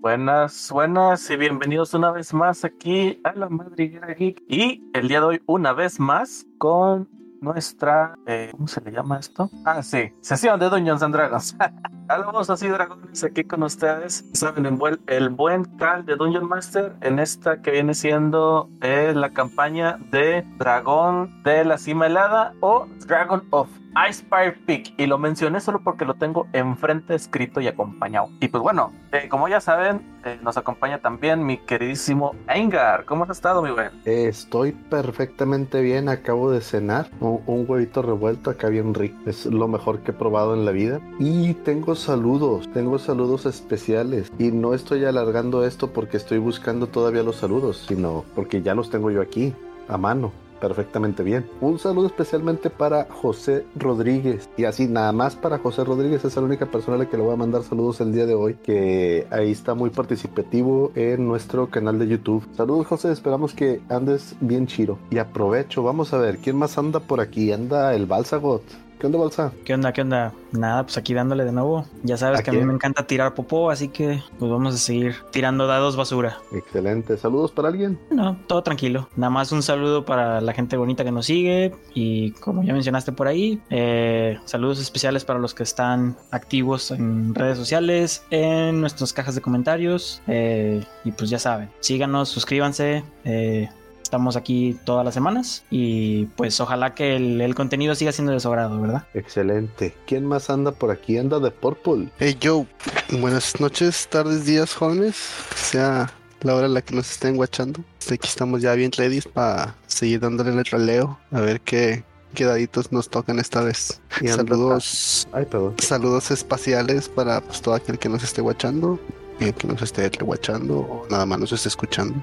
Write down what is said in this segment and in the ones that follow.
Buenas, buenas y bienvenidos una vez más aquí a la Madriguera Geek. Y el día de hoy, una vez más, con nuestra. Eh, ¿Cómo se le llama esto? Ah, sí, sesión de Dungeons and Dragons. Hablamos así, dragones, aquí con ustedes. Saben, el buen, Cal de Dungeon Master en esta que viene siendo eh, la campaña de Dragón de la Cima Helada o Dragon of Icefire Peak y lo mencioné solo porque lo tengo enfrente escrito y acompañado. Y pues bueno, eh, como ya saben, eh, nos acompaña también mi queridísimo Engar. ¿Cómo has estado, mi buen? Estoy perfectamente bien, acabo de cenar un, un, huevito revuelto acá bien rico. Es lo mejor que he probado en la vida. Y tengo saludos, tengo saludos especiales. Y no estoy alargando esto porque estoy buscando todavía los saludos, sino porque ya los tengo yo aquí, a mano perfectamente bien. Un saludo especialmente para José Rodríguez. Y así nada más para José Rodríguez, es la única persona a la que le voy a mandar saludos el día de hoy, que ahí está muy participativo en nuestro canal de YouTube. Saludos José, esperamos que andes bien chiro. Y aprovecho, vamos a ver, ¿quién más anda por aquí? Anda el Balsagot. ¿Qué onda, Balsa? ¿Qué onda? ¿Qué onda? Nada, pues aquí dándole de nuevo. Ya sabes que a mí me encanta tirar popó, así que pues vamos a seguir tirando dados basura. Excelente. ¿Saludos para alguien? No, todo tranquilo. Nada más un saludo para la gente bonita que nos sigue y como ya mencionaste por ahí, eh, saludos especiales para los que están activos en redes sociales, en nuestras cajas de comentarios eh, y pues ya saben, síganos, suscríbanse. Eh, Estamos aquí todas las semanas y pues ojalá que el, el, contenido siga siendo de su agrado, ¿verdad? Excelente. ¿Quién más anda por aquí? Anda de Purple. Hey Joe, buenas noches, tardes, días, jóvenes. Sea la hora en la que nos estén guachando. Aquí estamos ya bien ready para seguir dándole el raleo, a ver qué, qué daditos nos tocan esta vez. Y saludos, Ay, saludos espaciales para pues, todo aquel que nos esté guachando, el que nos esté rewatchando o nada más nos esté escuchando.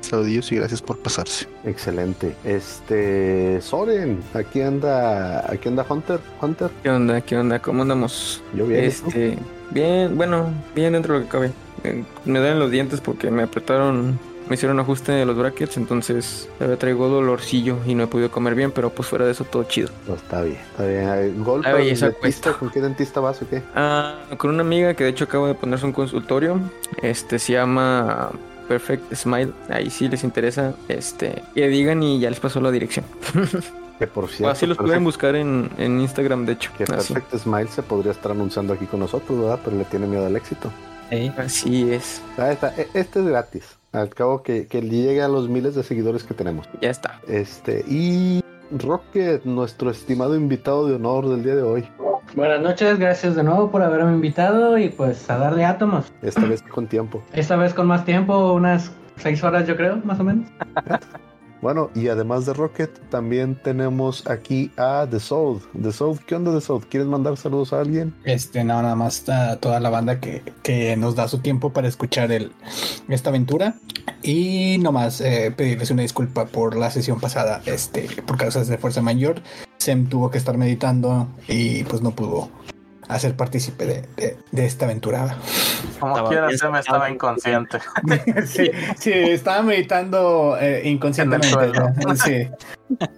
Saludos y gracias por pasarse. Excelente. Este Soren, aquí anda, aquí anda Hunter, Hunter. ¿Qué onda? ¿Qué onda? ¿Cómo andamos? Yo bien. Este, bien, bueno, bien dentro de lo que cabe. Eh, Me dan los dientes porque me apretaron, me hicieron ajuste de los brackets, entonces me traigo dolorcillo y no he podido comer bien, pero pues fuera de eso todo chido. No, está bien, está bien. ¿Gol La para el belleza dentista? cuesta. ¿Con qué dentista vas o qué? Ah, con una amiga que de hecho acabo de ponerse un consultorio, este se llama Perfect Smile, ahí sí les interesa, este, que digan y ya les pasó la dirección. Que por cierto, Así los pueden buscar en, en Instagram, de hecho. que Así, Perfect Smile se podría estar anunciando aquí con nosotros, ¿verdad? Pero le tiene miedo al éxito. Ey, así es, Ah, está. E- Este es gratis. Al cabo que, que llegue a los miles de seguidores que tenemos. ya está. Este, y Rocket, nuestro estimado invitado de honor del día de hoy. Buenas noches, gracias de nuevo por haberme invitado y pues a darle átomos. Esta vez con tiempo. Esta vez con más tiempo, unas seis horas yo creo, más o menos. Bueno, y además de Rocket, también tenemos aquí a The Soul. The Soul, ¿qué onda The Soul? ¿Quieres mandar saludos a alguien? Este, nada más a toda la banda que, que nos da su tiempo para escuchar el, esta aventura. Y nomás eh, pedirles una disculpa por la sesión pasada, este, por causas de fuerza mayor. Sem tuvo que estar meditando y pues no pudo hacer partícipe de, de, de esta aventura. Como Estaba quiera, se me estaba inconsciente. sí, sí, estaba meditando eh, inconscientemente. Sí.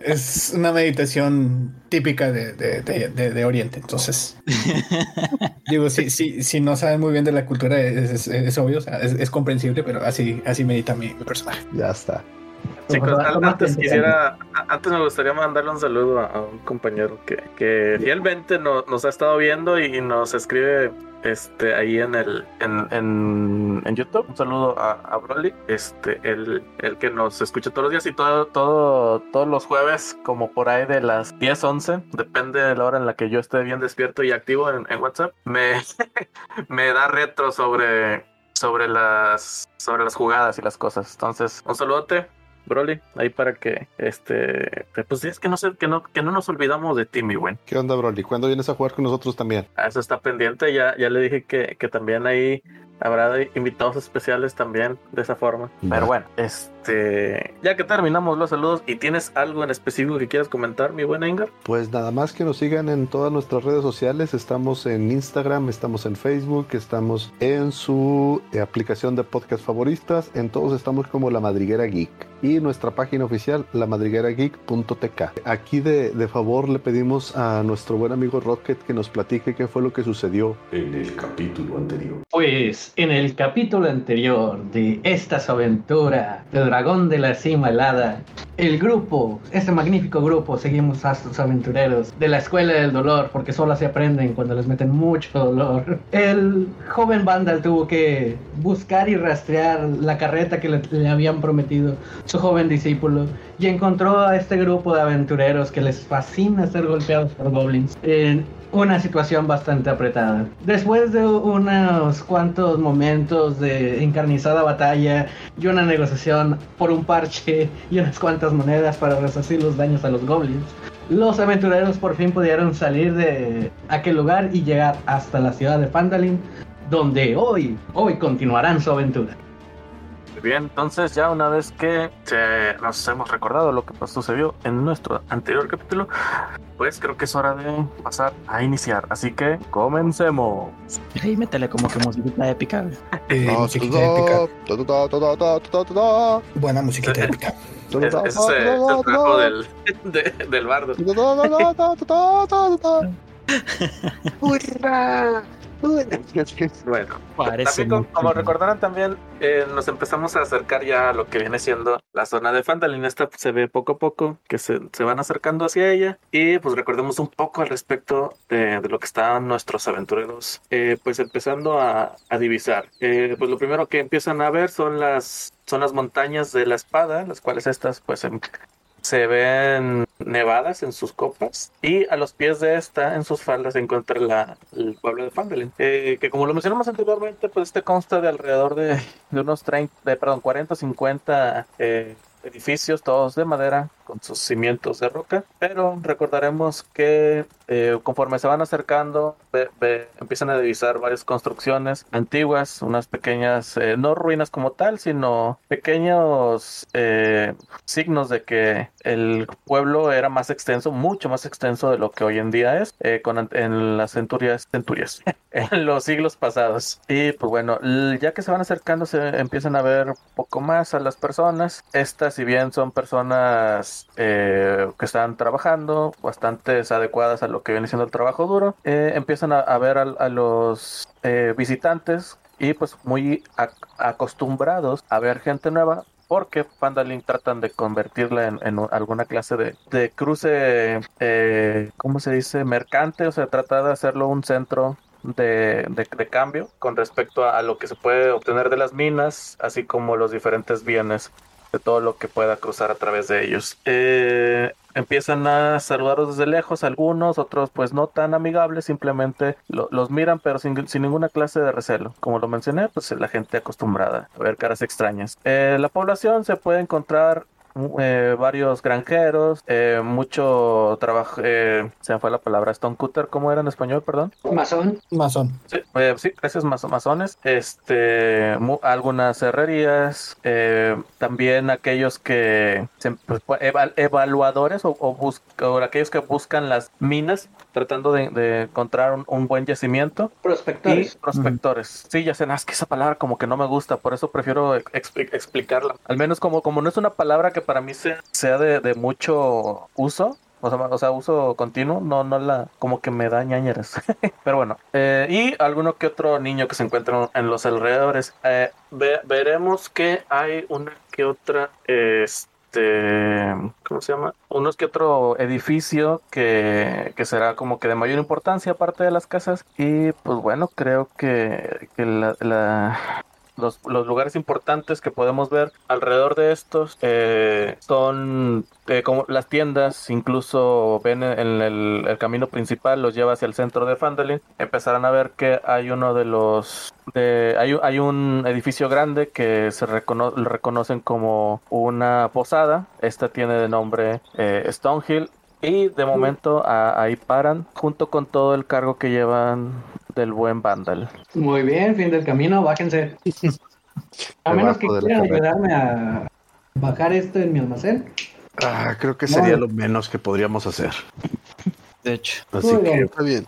Es una meditación típica de, de, de- de- de Oriente. Entonces, digo, si, si, si no saben muy bien de la cultura, es, es- es obvio, o sea, es, es comprensible, pero así, así medita mi, mi personaje. Ya está. Chicos, antes quisiera, antes me gustaría mandarle un saludo a, a un compañero que, que fielmente no- nos ha estado viendo y nos escribe este ahí en el en, en, en YouTube. Un saludo a, a Broly, este, el, el que nos escucha todos los días y todo, todo, todos los jueves, como por ahí de las 10, 11, depende de la hora en la que yo esté bien despierto y activo en, en WhatsApp, me, me da retro sobre, sobre las sobre las jugadas y las cosas. Entonces, un saludote. Broly, ahí para que este pues es que no sé que no que no nos olvidamos de ti, mi buen. ¿Qué onda, Broly? ¿Cuándo vienes a jugar con nosotros también? A eso está pendiente, ya, ya le dije que, que también ahí habrá invitados especiales también de esa forma. Pero bueno, este ya que terminamos los saludos y tienes algo en específico que quieras comentar, mi buen Engar. Pues nada más que nos sigan en todas nuestras redes sociales. Estamos en Instagram, estamos en Facebook, estamos en su eh, aplicación de podcast favoritas. En todos estamos como La Madriguera Geek. Y nuestra página oficial, lamadriguerageek.tk. Aquí de, de favor le pedimos a nuestro buen amigo Rocket que nos platique qué fue lo que sucedió en el capítulo anterior. Pues en el capítulo anterior de esta su aventura de Dragón de la Cima Helada, el grupo, este magnífico grupo, seguimos a estos aventureros de la Escuela del Dolor, porque solo se aprenden cuando les meten mucho dolor. El joven Vandal tuvo que buscar y rastrear la carreta que le, le habían prometido su joven discípulo y encontró a este grupo de aventureros que les fascina ser golpeados por goblins en una situación bastante apretada. Después de unos cuantos momentos de encarnizada batalla y una negociación por un parche y unas cuantas monedas para resarcir los daños a los goblins, los aventureros por fin pudieron salir de aquel lugar y llegar hasta la ciudad de Phandalin, donde hoy, hoy continuarán su aventura. Muy bien, entonces ya una vez que eh, nos hemos recordado lo que pues, sucedió en nuestro anterior capítulo, pues creo que es hora de pasar a iniciar. Así que comencemos. Ahí métele como que musiquita épica. Eh, No, musiquita épica. Buena musiquita épica. Es- Ese es, eh, es el trabajo del, de- del bardo. Hurra. Bueno, Parece también como, recordarán también eh, nos empezamos a acercar ya a lo que viene siendo la zona de Phandalin. Esta se ve poco a poco que se, se van acercando hacia ella y pues recordemos un poco al respecto de, de lo que están nuestros aventureros eh, pues empezando a, a divisar. Eh, pues lo primero que empiezan a ver son las son las montañas de la espada, las cuales estas pues em- se ven nevadas en sus copas y a los pies de esta, en sus faldas, se encuentra la- el pueblo de Phandalin, eh, que como lo mencionamos anteriormente, pues este consta de alrededor de, de unos 30, de, perdón, 40 50 eh, edificios, todos de madera, con sus cimientos de roca, pero recordaremos que eh, conforme se van acercando, empiezan a divisar varias construcciones antiguas, unas pequeñas, eh, no ruinas como tal, sino pequeños eh, signos de que el pueblo era más extenso, mucho más extenso de lo que hoy en día es, en las centurias, centurias, en los siglos pasados. Y pues bueno, ya que se van acercando, se empiezan a ver poco más a las personas. Estas, si bien son personas eh, que están trabajando, bastante adecuadas a lo que viene siendo el trabajo duro, eh, empiezan a, ver a, los eh, visitantes y pues muy ac- acostumbrados a ver gente nueva porque Pandalin tratan de convertirla en, alguna clase de, cruce, ¿cómo se dice? Mercante, o sea, trata de hacerlo un centro de cambio con respecto a, a lo que se puede obtener de las minas, así como los diferentes bienes de todo lo que pueda cruzar a través de ellos. Eh, empiezan a saludarlos desde lejos, algunos, otros pues no tan amigables, simplemente lo- los miran pero sin, sin ninguna clase de recelo. Como lo mencioné, pues la gente acostumbrada a ver caras extrañas. Eh, la población se puede encontrar eh, varios granjeros, eh, mucho trabajo, eh, se me fue la palabra, stone cutter, ¿cómo era en español, perdón? Masón. Masón. Sí, eh, sí, gracias maso- masones. Este, mu- algunas herrerías, eh, también aquellos que se- pues, pu- eva- evaluadores o, o bus- o aquellos que buscan las minas tratando de, de encontrar un, un buen yacimiento y Prospectores. prospectores. Sí, ya sé, nada, es que esa palabra como que no me gusta, por eso prefiero ex- expli- explicarla. Al menos como, como no es una palabra que para mí sea, sea de, de mucho uso, o sea, o sea, uso continuo, no, no la, como que me da ñañeras. Pero bueno, eh, y alguno que otro niño que se encuentra en los alrededores. Eh, ve- veremos que hay una que otra, este, ¿cómo se llama? Unos que otro edificio que, que será como que de mayor importancia aparte de las casas. Y pues bueno, creo que, que la- la, los, los lugares importantes que podemos ver alrededor de estos eh, son eh, como las tiendas, incluso ven en el, camino principal, los lleva hacia el centro de Phandalin. Empezarán a ver que hay uno de los. De, hay, hay un edificio grande que se recono- reconocen como una posada. Esta tiene de nombre eh, Stonehill. Y de momento a- ahí paran junto con todo el cargo que llevan del buen Vandal. Muy bien, fin del camino, bájense. A menos que quieran ayudarme a, bajar esto en mi almacén. Ah, creo que sería lo menos que podríamos hacer. De hecho, Así Muy que bien. Está bien.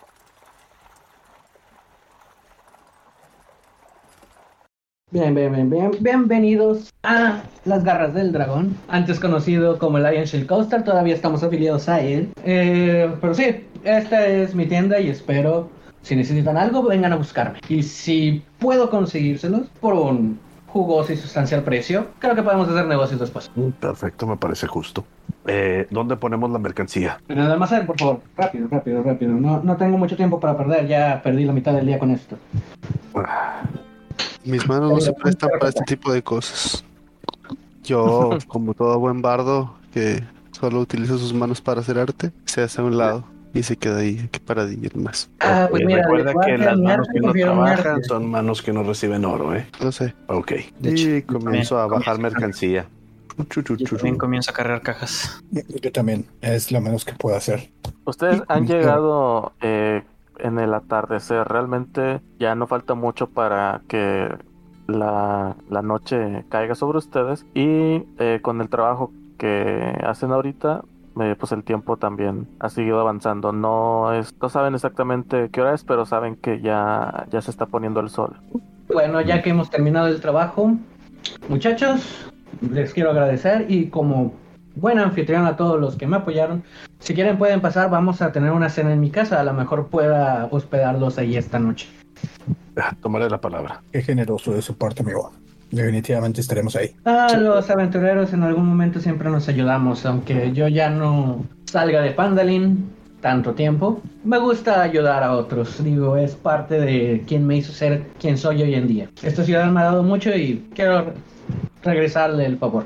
Bien, bien, bien, bien. Bienvenidos a Las Garras del Dragón, antes conocido como el Iron Shield Coaster. Todavía estamos afiliados a él. Eh, pero sí, esta es mi tienda y espero, si necesitan algo, vengan a buscarme. Y si puedo conseguírselos por un jugoso y sustancial precio, creo que podemos hacer negocios después. Mm, perfecto, me parece justo. Eh, ¿Dónde ponemos la mercancía? En el almacén, por favor. Rápido, rápido, rápido. No, no tengo mucho tiempo para perder. Ya perdí la mitad del día con esto. Ah, Mis manos no se prestan para este tipo de cosas. Yo, como todo buen bardo que solo utiliza sus manos para hacer arte, se hace a un lado y se queda ahí, que paradilla más. Ah, pues mira, recuerda que las manos que no trabajan son manos que no reciben oro, ¿eh? No sé. Ok. De hecho, y comienzo a también bajar comienzo- mercancía. Yo también comienzo a cargar cajas. Yo también, es lo menos que puedo hacer. Ustedes han llegado eh, en el atardecer. Realmente ya no falta mucho para que la, la noche caiga sobre ustedes. Y eh, con el trabajo que hacen ahorita, eh, pues el tiempo también ha seguido avanzando. No, es, no saben exactamente qué hora es, pero saben que ya, ya se está poniendo el sol. Bueno, ya que hemos terminado el trabajo, muchachos, les quiero agradecer y como buen anfitrión a todos los que me apoyaron, si quieren pueden pasar, vamos a tener una cena en mi casa, a lo mejor pueda hospedarlos ahí esta noche. Ah, Tomaré la palabra. Qué generoso de su parte, amigo. Definitivamente estaremos ahí. Ah, los aventureros en algún momento siempre nos ayudamos, aunque yo ya no salga de Pandalin tanto tiempo. Me gusta ayudar a otros, digo, es parte de quien me hizo ser quien soy hoy en día. Esta ciudad me ha dado mucho y quiero regresarle el favor.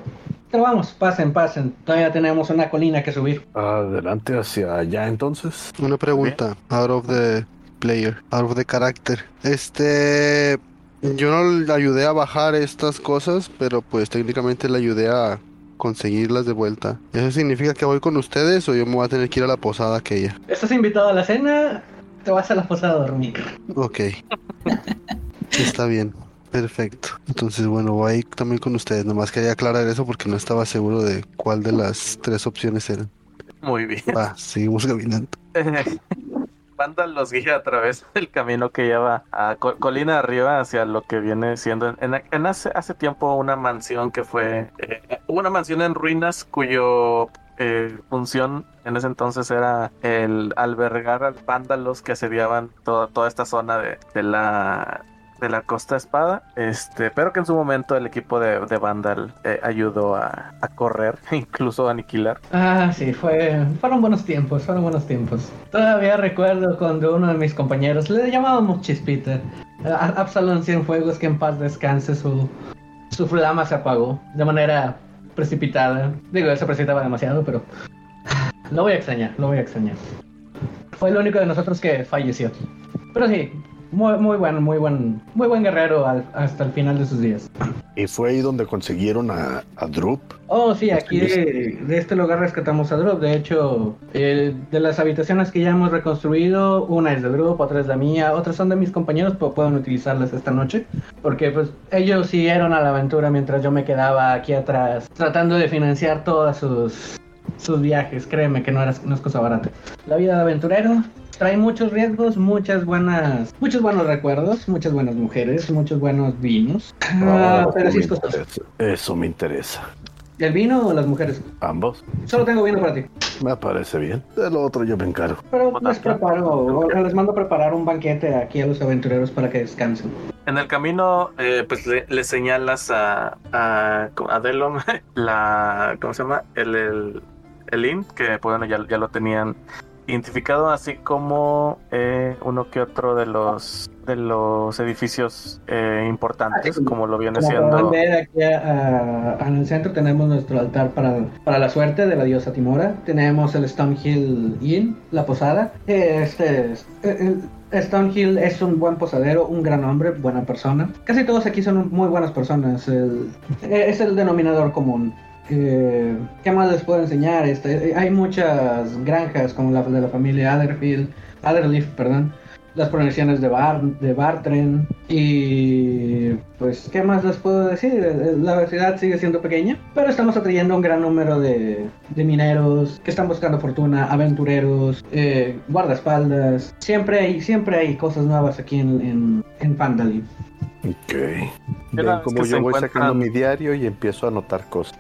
Pero vamos, pasen, pasen. Todavía tenemos una colina que subir. Adelante hacia allá entonces. Una pregunta, out of the player, out of the character. Este, yo no le ayudé a bajar estas cosas, pero pues técnicamente le ayudé a conseguirlas de vuelta. ¿Eso significa que voy con ustedes o yo me voy a tener que ir a la posada aquella? ¿Estás invitado a la cena? Te vas a la posada a dormir. Ok. Está bien. Perfecto. Entonces, bueno, voy también con ustedes. Nomás quería aclarar eso porque no estaba seguro de cuál de las tres opciones eran. Muy bien. Va, seguimos caminando. Banda los guía a través del camino que lleva a co- colina arriba hacia lo que viene siendo en, en hace, hace tiempo una mansión que fue eh, una mansión en ruinas cuyo eh, función en ese entonces era el albergar a vándalos que asediaban toda, toda esta zona de, de la de la Costa Espada, este, pero que en su momento el equipo de, de Vandal eh, ayudó a, a correr, incluso a aniquilar. Ah, sí, fue, fueron buenos tiempos, fueron buenos tiempos. Todavía recuerdo cuando uno de mis compañeros, le llamábamos Chispita, a Absalón Cienfuegos, que en paz descanse, su, su flama se apagó de manera precipitada. Digo, se precipitaba demasiado, pero lo voy a extrañar, lo voy a extrañar. Fue el único de nosotros que falleció. Pero sí, muy, muy buen, muy buen, muy buen guerrero al- hasta el final de sus días. Y fue ahí donde consiguieron a, a Drup. Oh, sí, aquí de, de este lugar rescatamos a Drop. De hecho, el- de las habitaciones que ya hemos reconstruido, una es de Drop, otra es la mía, otras son de mis compañeros, pero pueden utilizarlas esta noche. Porque pues ellos siguieron a la aventura mientras yo me quedaba aquí atrás, tratando de financiar todos sus, sus viajes. Créeme que no, era, no es cosa barata. La vida de aventurero trae muchos riesgos, muchas buenas, muchos buenos recuerdos, muchas buenas mujeres, muchos buenos vinos. Ah, pero sí es costoso. interesa. Eso me interesa. ¿El vino o las mujeres? Ambos. Solo tengo vino para ti. Me parece bien. De lo otro yo me encargo. Pero les preparo, les mando a preparar un banquete aquí a los aventureros para que descansen. En el camino, eh, pues le, le señalas a, a, a Delon la. ¿Cómo se llama? El, el, el inn, que pues, bueno, ya, ya lo tenían identificado, así como eh, uno que otro de los de los edificios eh, importantes, Ah, sí, como lo viene siendo. ver aquí a- a- en el centro tenemos nuestro altar para, para la suerte de la diosa Timora. Tenemos el Stonehill Inn, la posada. Este es- el Stonehill es un buen posadero, un gran hombre, buena persona. Casi todos aquí son muy buenas personas. el- es el denominador común. Eh, ¿Qué más les puedo enseñar? Este, hay muchas granjas como la de la familia Adderfield, Adderleaf, perdón. las proyecciones de Bar, de Bartren y pues qué más les puedo decir Eh, la ciudad sigue siendo pequeña pero estamos atrayendo un gran número de, de mineros que están buscando fortuna aventureros eh, guardaespaldas siempre hay siempre hay cosas nuevas aquí en en, en Pandalin Ok. Ven como yo voy encuentran- sacando mi diario y empiezo a anotar cosas.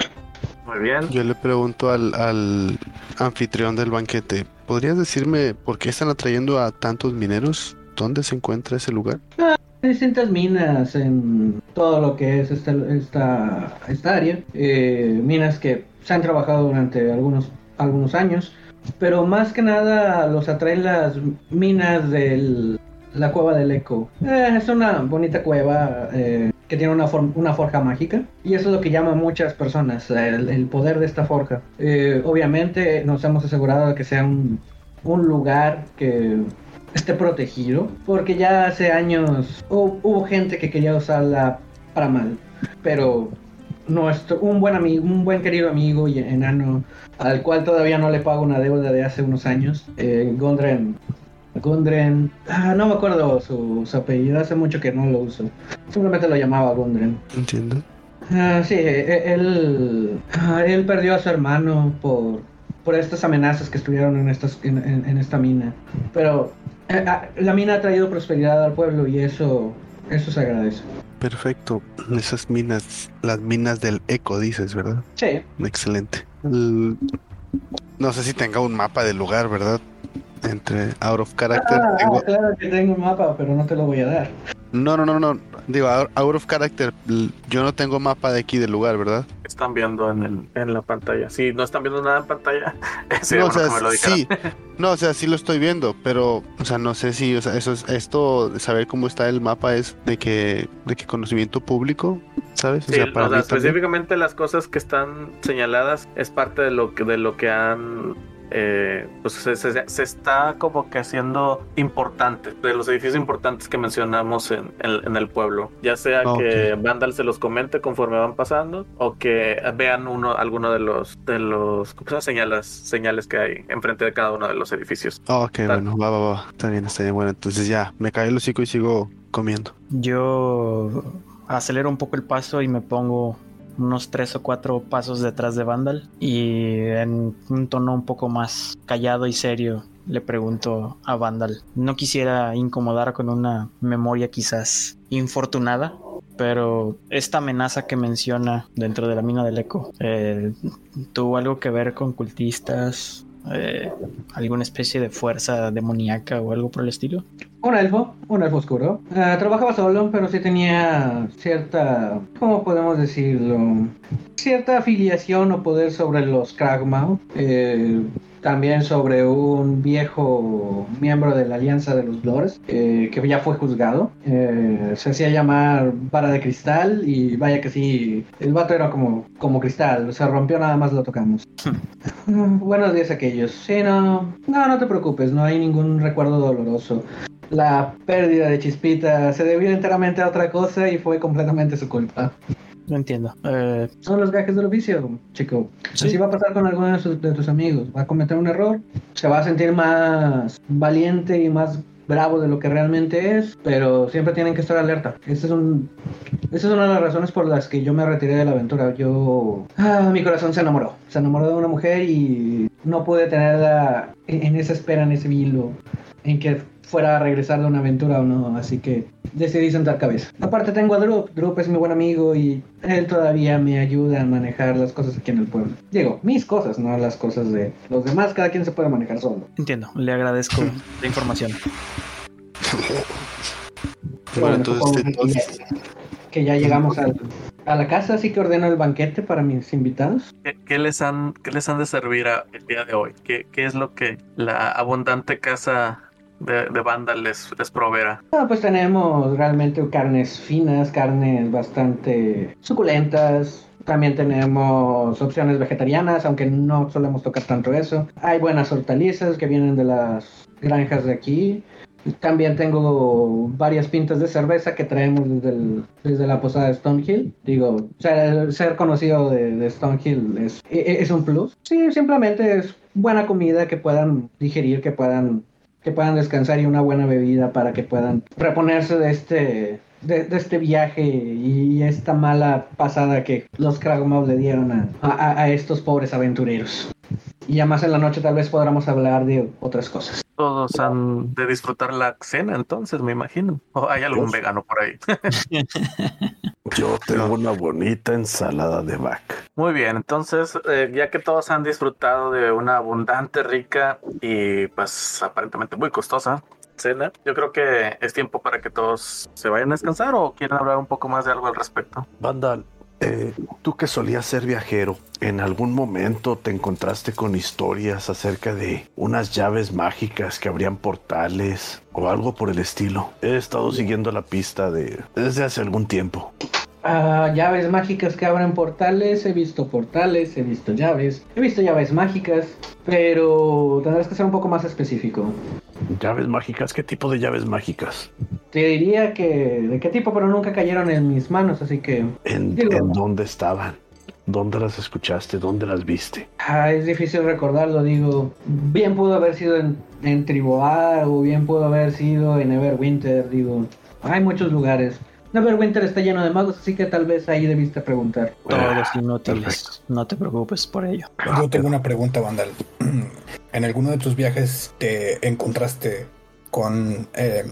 Muy bien. Yo le pregunto al, al anfitrión del banquete, ¿podrías decirme por qué están atrayendo a tantos mineros? ¿Dónde se encuentra ese lugar? Hay distintas minas en todo lo que es esta, esta, esta área. Eh, minas que se han trabajado durante algunos, algunos años. Pero más que nada los atraen las minas de la cueva del eco. Eh, es una bonita cueva eh, que tiene una, una forja mágica. Y eso es lo que llama a muchas personas, el, poder de esta forja. Eh, obviamente nos hemos asegurado de que sea un, un lugar que esté protegido, porque ya hace años hu- hubo gente que quería usarla para mal, pero nuestro un buen amigo, un buen querido amigo y enano al cual todavía no le pago una deuda de hace unos años, eh, Gondren, Gondren, ah, no me acuerdo su, su apellido, hace mucho que no lo uso, simplemente lo llamaba Gondren. Entiendo. Ah, sí, e- él, ah, él perdió a su hermano por, por estas amenazas que estuvieron en, estas, en, en- en esta mina. Pero eh, ah, la mina ha traído prosperidad al pueblo y eso, eso se agradece. Perfecto. Esas minas, las minas del eco, dices, ¿verdad? Sí, Excelente. El- No sé si tenga un mapa del lugar, ¿verdad? Entre out of character. Ah, tengo- claro que tengo un mapa, pero no te lo voy a dar. No, no, no, no. Digo, out of character. Yo no tengo mapa de aquí del lugar, ¿verdad? Están viendo en, el, en la pantalla. Si no están viendo nada en pantalla, no, o sea, que me lo dijeran. sí. No, o sea, sí lo estoy viendo, pero, o sea, no sé si, o sea, eso es, esto de saber cómo está el mapa es de que, de que conocimiento público, ¿sabes? Sí, o sea, también. específicamente las cosas que están señaladas es parte de lo que de lo que han eh, pues se, se- se está como que haciendo importante de los edificios importantes que mencionamos en, en- en el pueblo ya sea Ah, que Vandal se los comente conforme van pasando o que vean uno alguno de los de los ¿cómo se llama? señales señales que hay enfrente de cada uno de los edificios Ah, ok, Tal. bueno, va, va, va. Está bien, está bien. Bueno, entonces ya, me cae el hocico y sigo comiendo. Yo acelero un poco el paso y me pongo unos tres o cuatro pasos detrás de Vandal y en un tono un poco más callado y serio le pregunto a Vandal. No quisiera incomodar con una memoria quizás infortunada, pero esta amenaza que menciona dentro de la mina del eco eh, tuvo algo que ver con cultistas, eh, alguna especie de fuerza demoníaca o algo por el estilo. Un elfo, un elfo oscuro. Ah, trabajaba solo, pero sí tenía cierta, ¿cómo podemos decirlo? Cierta afiliación o poder sobre los Kragmaw. Eh, también sobre un viejo miembro de la Alianza de los Lores, eh, que ya fue juzgado. Eh, se hacía llamar Vara de Cristal y vaya que sí, el vato era como, como cristal, se rompió nada más lo tocamos. Buenos días aquellos. Sí, no, no, no te preocupes, no hay ningún recuerdo doloroso. La pérdida de Chispita se debió enteramente a otra cosa y fue completamente su culpa. No entiendo. Eh, Son los gajes del oficio, chico. Sí. Así va a pasar con alguno de, sus- de tus amigos. Va a cometer un error, se va a sentir más valiente y más bravo de lo que realmente es, pero siempre tienen que estar alerta. Ese es un, esa es una de las razones por las que yo me retiré de la aventura. Yo, ah, mi corazón se enamoró. Se enamoró de una mujer y no pude tenerla en, en esa espera, en ese vilo, en que fuera a regresar de una aventura o no. Así que decidí sentar cabeza. Aparte tengo a Drup. Drup es mi buen amigo y él todavía me ayuda a manejar las cosas aquí en el pueblo. Digo, mis cosas, no las cosas de los demás. Cada quien se puede manejar solo. entiendo. Le agradezco la información. Bueno, entonces, entonces- ya- que ya llegamos al- a la casa, así que ordeno el banquete para mis invitados. ¿Qué, qué les han qué les han de servir a- el día de hoy? ¿Qué, qué es lo que la abundante casa de, de Vandal les, les proveerá? Ah, pues tenemos realmente carnes finas, carnes bastante suculentas. También tenemos opciones vegetarianas, aunque no solemos tocar tanto eso. Hay buenas hortalizas que vienen de las granjas de aquí. También tengo varias pintas de cerveza que traemos desde, desde la posada de Stonehill. Digo, ser, ser conocido de, de Stonehill es, e- es un plus. Sí, simplemente es buena comida que puedan digerir, que puedan que puedan descansar y una buena bebida para que puedan reponerse de este de, este viaje y esta mala pasada que los Kragomov le dieron a- a estos pobres aventureros. Y ya más en la noche tal vez podamos hablar de otras cosas. Todos han de disfrutar la cena, entonces, me imagino. O hay algún Pues- vegano por ahí. Yo tengo una bonita ensalada de vaca. Muy bien, entonces, eh, ya que todos han disfrutado de una abundante, rica y pues aparentemente muy costosa cena, yo creo que es tiempo para que todos se vayan a descansar o quieren hablar un poco más de algo al respecto. Vandal, eh, tú que solías ser viajero, ¿en algún momento te encontraste con historias acerca de unas llaves mágicas que abrían portales o algo por el estilo? He estado siguiendo la pista de desde hace algún tiempo. Ah, llaves mágicas que abren portales, he visto portales, he visto llaves, he visto llaves mágicas, pero tendrás que ser un poco más específico. ¿Llaves mágicas? ¿Qué tipo de llaves mágicas? Te diría que de qué tipo, pero nunca cayeron en mis manos, así que ¿En, Digo- en dónde estaban? ¿Dónde las escuchaste? ¿Dónde las viste? ah, es difícil recordarlo, digo. Bien pudo haber sido en, en Triboar o bien pudo haber sido en Everwinter, digo. Hay muchos lugares. Neverwinter está lleno de magos, así que tal vez ahí debiste preguntar. Todos Ah, inútiles. perfecto. No te preocupes por ello. Yo tengo una pregunta, Vandal. ¿En alguno de tus viajes te encontraste con eh,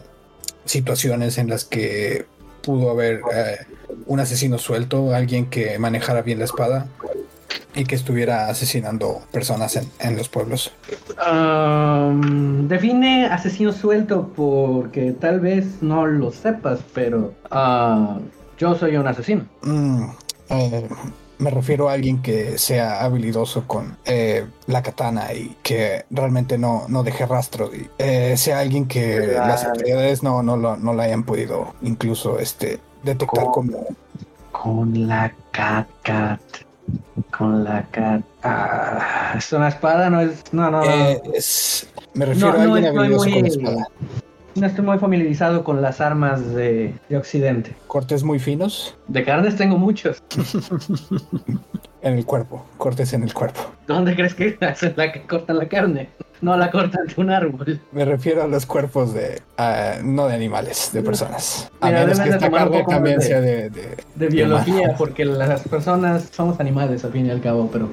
situaciones en las que pudo haber eh, un asesino suelto, alguien que manejara bien la espada y que estuviera asesinando personas en, en los pueblos? Um, define asesino suelto porque tal vez no lo sepas, pero ah, yo soy un asesino. Mm, eh, me refiero a alguien que sea habilidoso con eh, la katana y que realmente no, no deje rastro. Y, eh, sea alguien que las autoridades no, no, lo, no la hayan podido incluso este, detectar ¿Cómo? como... Con la cat cat. Con la cat. Ah, es una espada, no es. No, no, no. Eh, es- me refiero No, a no alguien habilidoso muy- con la espada. No estoy muy familiarizado con las armas de, de Occidente. Cortes muy finos De carnes tengo muchos. en el cuerpo. Cortes en el cuerpo. ¿Dónde crees que hacen la que cortan la carne? No la cortan de un árbol. Me refiero a los cuerpos de... ah, no de animales, de personas. A Mira, menos que esta más también de- sea de... de- De biología, porque las personas somos animales al fin y al cabo, pero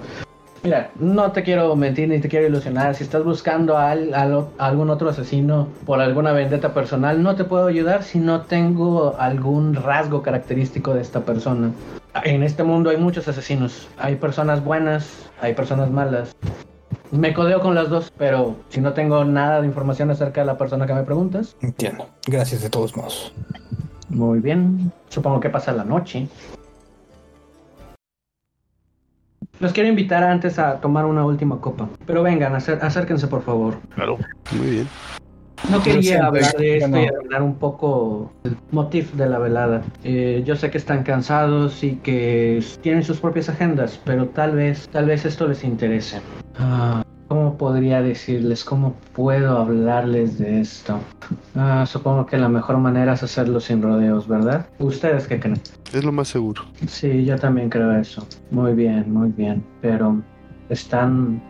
mira, no te quiero mentir ni te quiero ilusionar. Si estás buscando a, al- a algún otro asesino por alguna vendetta personal, no te puedo ayudar si no tengo algún rasgo característico de esta persona. En este mundo hay muchos asesinos. Hay personas buenas, hay personas malas. Me codeo con las dos, pero si no tengo nada de información acerca de la persona que me preguntas, Entiendo. Gracias de todos modos. muy bien. Supongo que pasa la noche. Los quiero invitar antes a tomar una última copa. Pero vengan, acer- acérquense por favor. Claro. Muy bien. No quería hablar de esto no. y arreglar un poco el motif de la velada. Eh, yo sé que están cansados y que tienen sus propias agendas, pero tal vez, tal vez esto les interese. Ah, ¿Cómo podría decirles? ¿Cómo puedo hablarles de esto? Ah, supongo que la mejor manera es hacerlo sin rodeos, ¿verdad? ¿Ustedes qué creen? Es lo más seguro. Sí, yo también creo eso. Muy bien, muy bien. Pero, ¿están,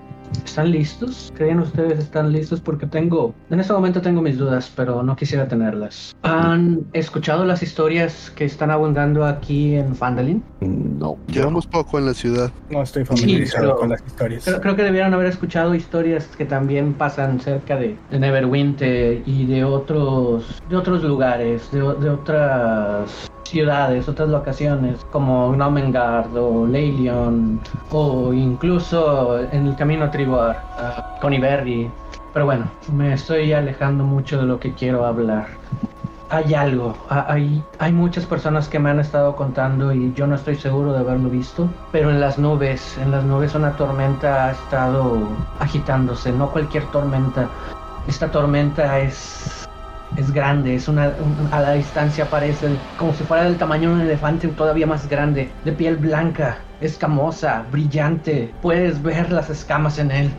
¿están listos? ¿Creen ustedes están listos? Porque tengo, en este momento tengo mis dudas, pero no quisiera tenerlas. ¿Han escuchado las historias que están abundando aquí en Fandalin? No. Llevamos poco en la ciudad. No estoy familiarizado pero- con las historias. Creo, creo que debieron haber escuchado historias que también pasan cerca de, de Neverwinter y de otros, de otros lugares, de otras ciudades, otras locaciones, como Gnomengard o Leilion, o incluso en el camino a Triboar, a Coniberry. Pero bueno, me estoy alejando mucho de lo que quiero hablar. Hay algo, ha- hay, hay muchas personas que me han estado contando y yo no estoy seguro de haberlo visto, pero en las nubes, en las nubes una tormenta ha estado agitándose, no cualquier tormenta. Esta tormenta es, es grande, es una, un- a la distancia parece como si fuera del tamaño de un elefante todavía más grande, de piel blanca, escamosa, brillante, puedes ver las escamas en él,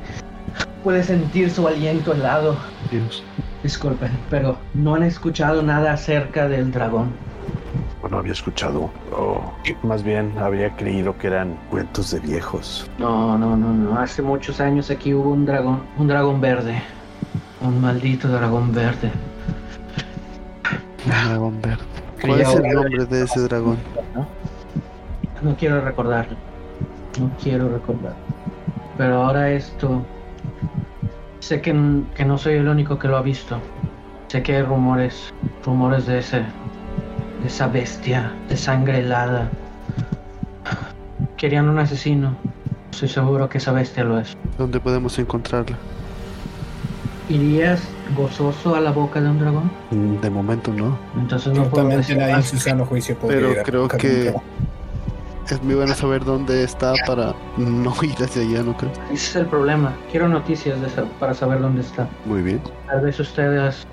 puedes sentir su aliento helado. Dios. Disculpen, pero no han escuchado nada acerca del dragón. Bueno, había escuchado. o más bien, habría creído que eran cuentos de viejos. No, no, no, no. Hace muchos años aquí hubo un dragón, un dragón verde. Un maldito dragón verde. Dragón verde. ¿Cuál es el nombre de ese dragón? No quiero recordarlo. No quiero recordar. Pero ahora esto. Sé que, que no soy el único que lo ha visto. Sé que hay rumores. Rumores de ese. De esa bestia. De sangre helada. Querían un asesino. Estoy seguro que esa bestia lo es. ¿Dónde podemos encontrarla? ¿Irías gozoso a la boca de un dragón? Mm, De momento no. Entonces no puedo decir nadie en su sano juicio podría Pero creo que-. Es muy bueno saber dónde está para no ir hacia allá, ¿no creo? Ese es el problema. Quiero noticias de esa- para saber dónde está. Muy bien. Tal vez ustedes,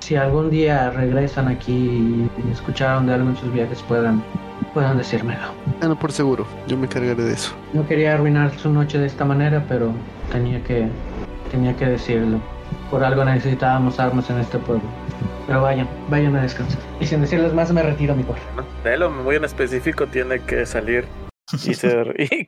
si algún día regresan aquí y escucharon de algo en sus viajes, puedan, puedan decírmelo. Ah, no, por seguro. Yo me encargaré de eso. No quería arruinar su noche de esta manera, pero tenía que, tenía que decirlo. Por algo necesitábamos armas en este pueblo. Pero vayan, vayan a descansar. Y sin decirles más, me retiro, mi cuarto. De lo muy en específico tiene que salir y ser y,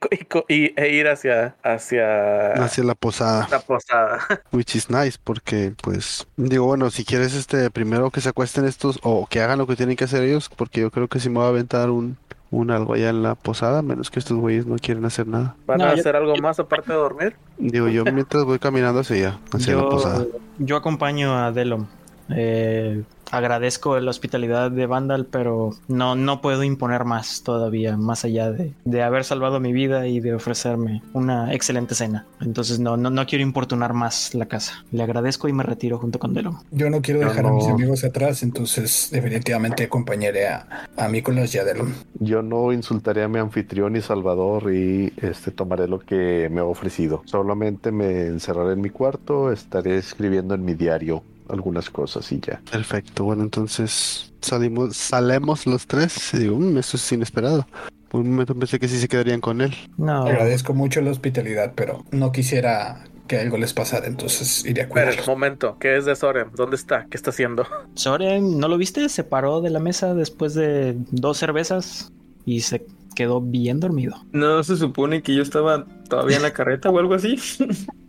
y- y- e ir hacia hacia Hacia la posada. la posada. Which is nice, porque pues digo, bueno, si quieres este primero que se acuesten estos o que hagan lo que tienen que hacer ellos, porque yo creo que si me va a aventar un, un algo allá en la posada, menos que estos güeyes no quieren hacer nada. ¿Van No, a yo- hacer algo más aparte de dormir? Digo, yo mientras voy caminando hacia allá, hacia la posada. Yo, yo acompaño a Delom. Eh, agradezco la hospitalidad de Vandal, pero no, no puedo imponer más todavía, más allá de, de haber salvado mi vida y de ofrecerme una excelente cena. Entonces no, no, no quiero importunar más la casa. Le agradezco y me retiro junto con Delom. Yo no quiero Yo dejar a mis no- amigos atrás, entonces definitivamente acompañaré a, a Nicolás y a Delon. Yo no insultaré a mi anfitrión y salvador y este tomaré lo que me ha ofrecido. Solamente me encerraré en mi cuarto, estaré escribiendo en mi diario algunas cosas y ya. Perfecto, bueno, entonces salimos, salemos los tres y digo, "Mm, esto es inesperado. Por un momento pensé que sí se quedarían con él. No, Agradezco mucho la hospitalidad, pero no quisiera que algo les pasara, entonces iré a Espera, cuidarlos. un momento. ¿Qué es de Soren? ¿Dónde está? ¿Qué está haciendo? Soren, ¿no lo viste? Se paró de la mesa después de dos cervezas y se quedó bien dormido. No se supone que yo estaba todavía en la carreta o algo así.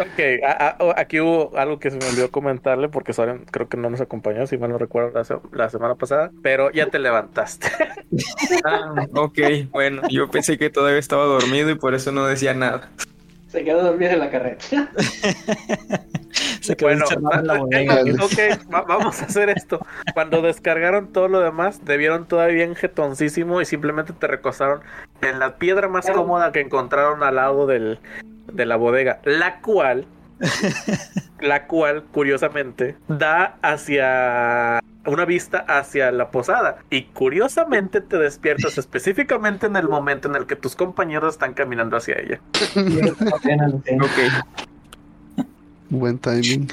Ok, a- a- o- aquí hubo algo que se me olvidó comentarle porque Soren creo que no nos acompañó, si mal no recuerdo, la, se- la semana pasada, pero ya te levantaste. Ah, ok, bueno, yo pensé que todavía estaba dormido y por eso no decía nada. Se quedó dormido en la carreta. Se quedó Bueno, en la bodega. ok, va- vamos a hacer esto. Cuando descargaron todo lo demás, te vieron todavía en jetoncísimo y simplemente te recostaron en la piedra más cómoda que encontraron al lado del, de la bodega, la cual, la cual, curiosamente, da hacia una vista hacia la posada. Y curiosamente te despiertas específicamente en el momento en el que tus compañeros están caminando hacia ella. Ok, Buen timing.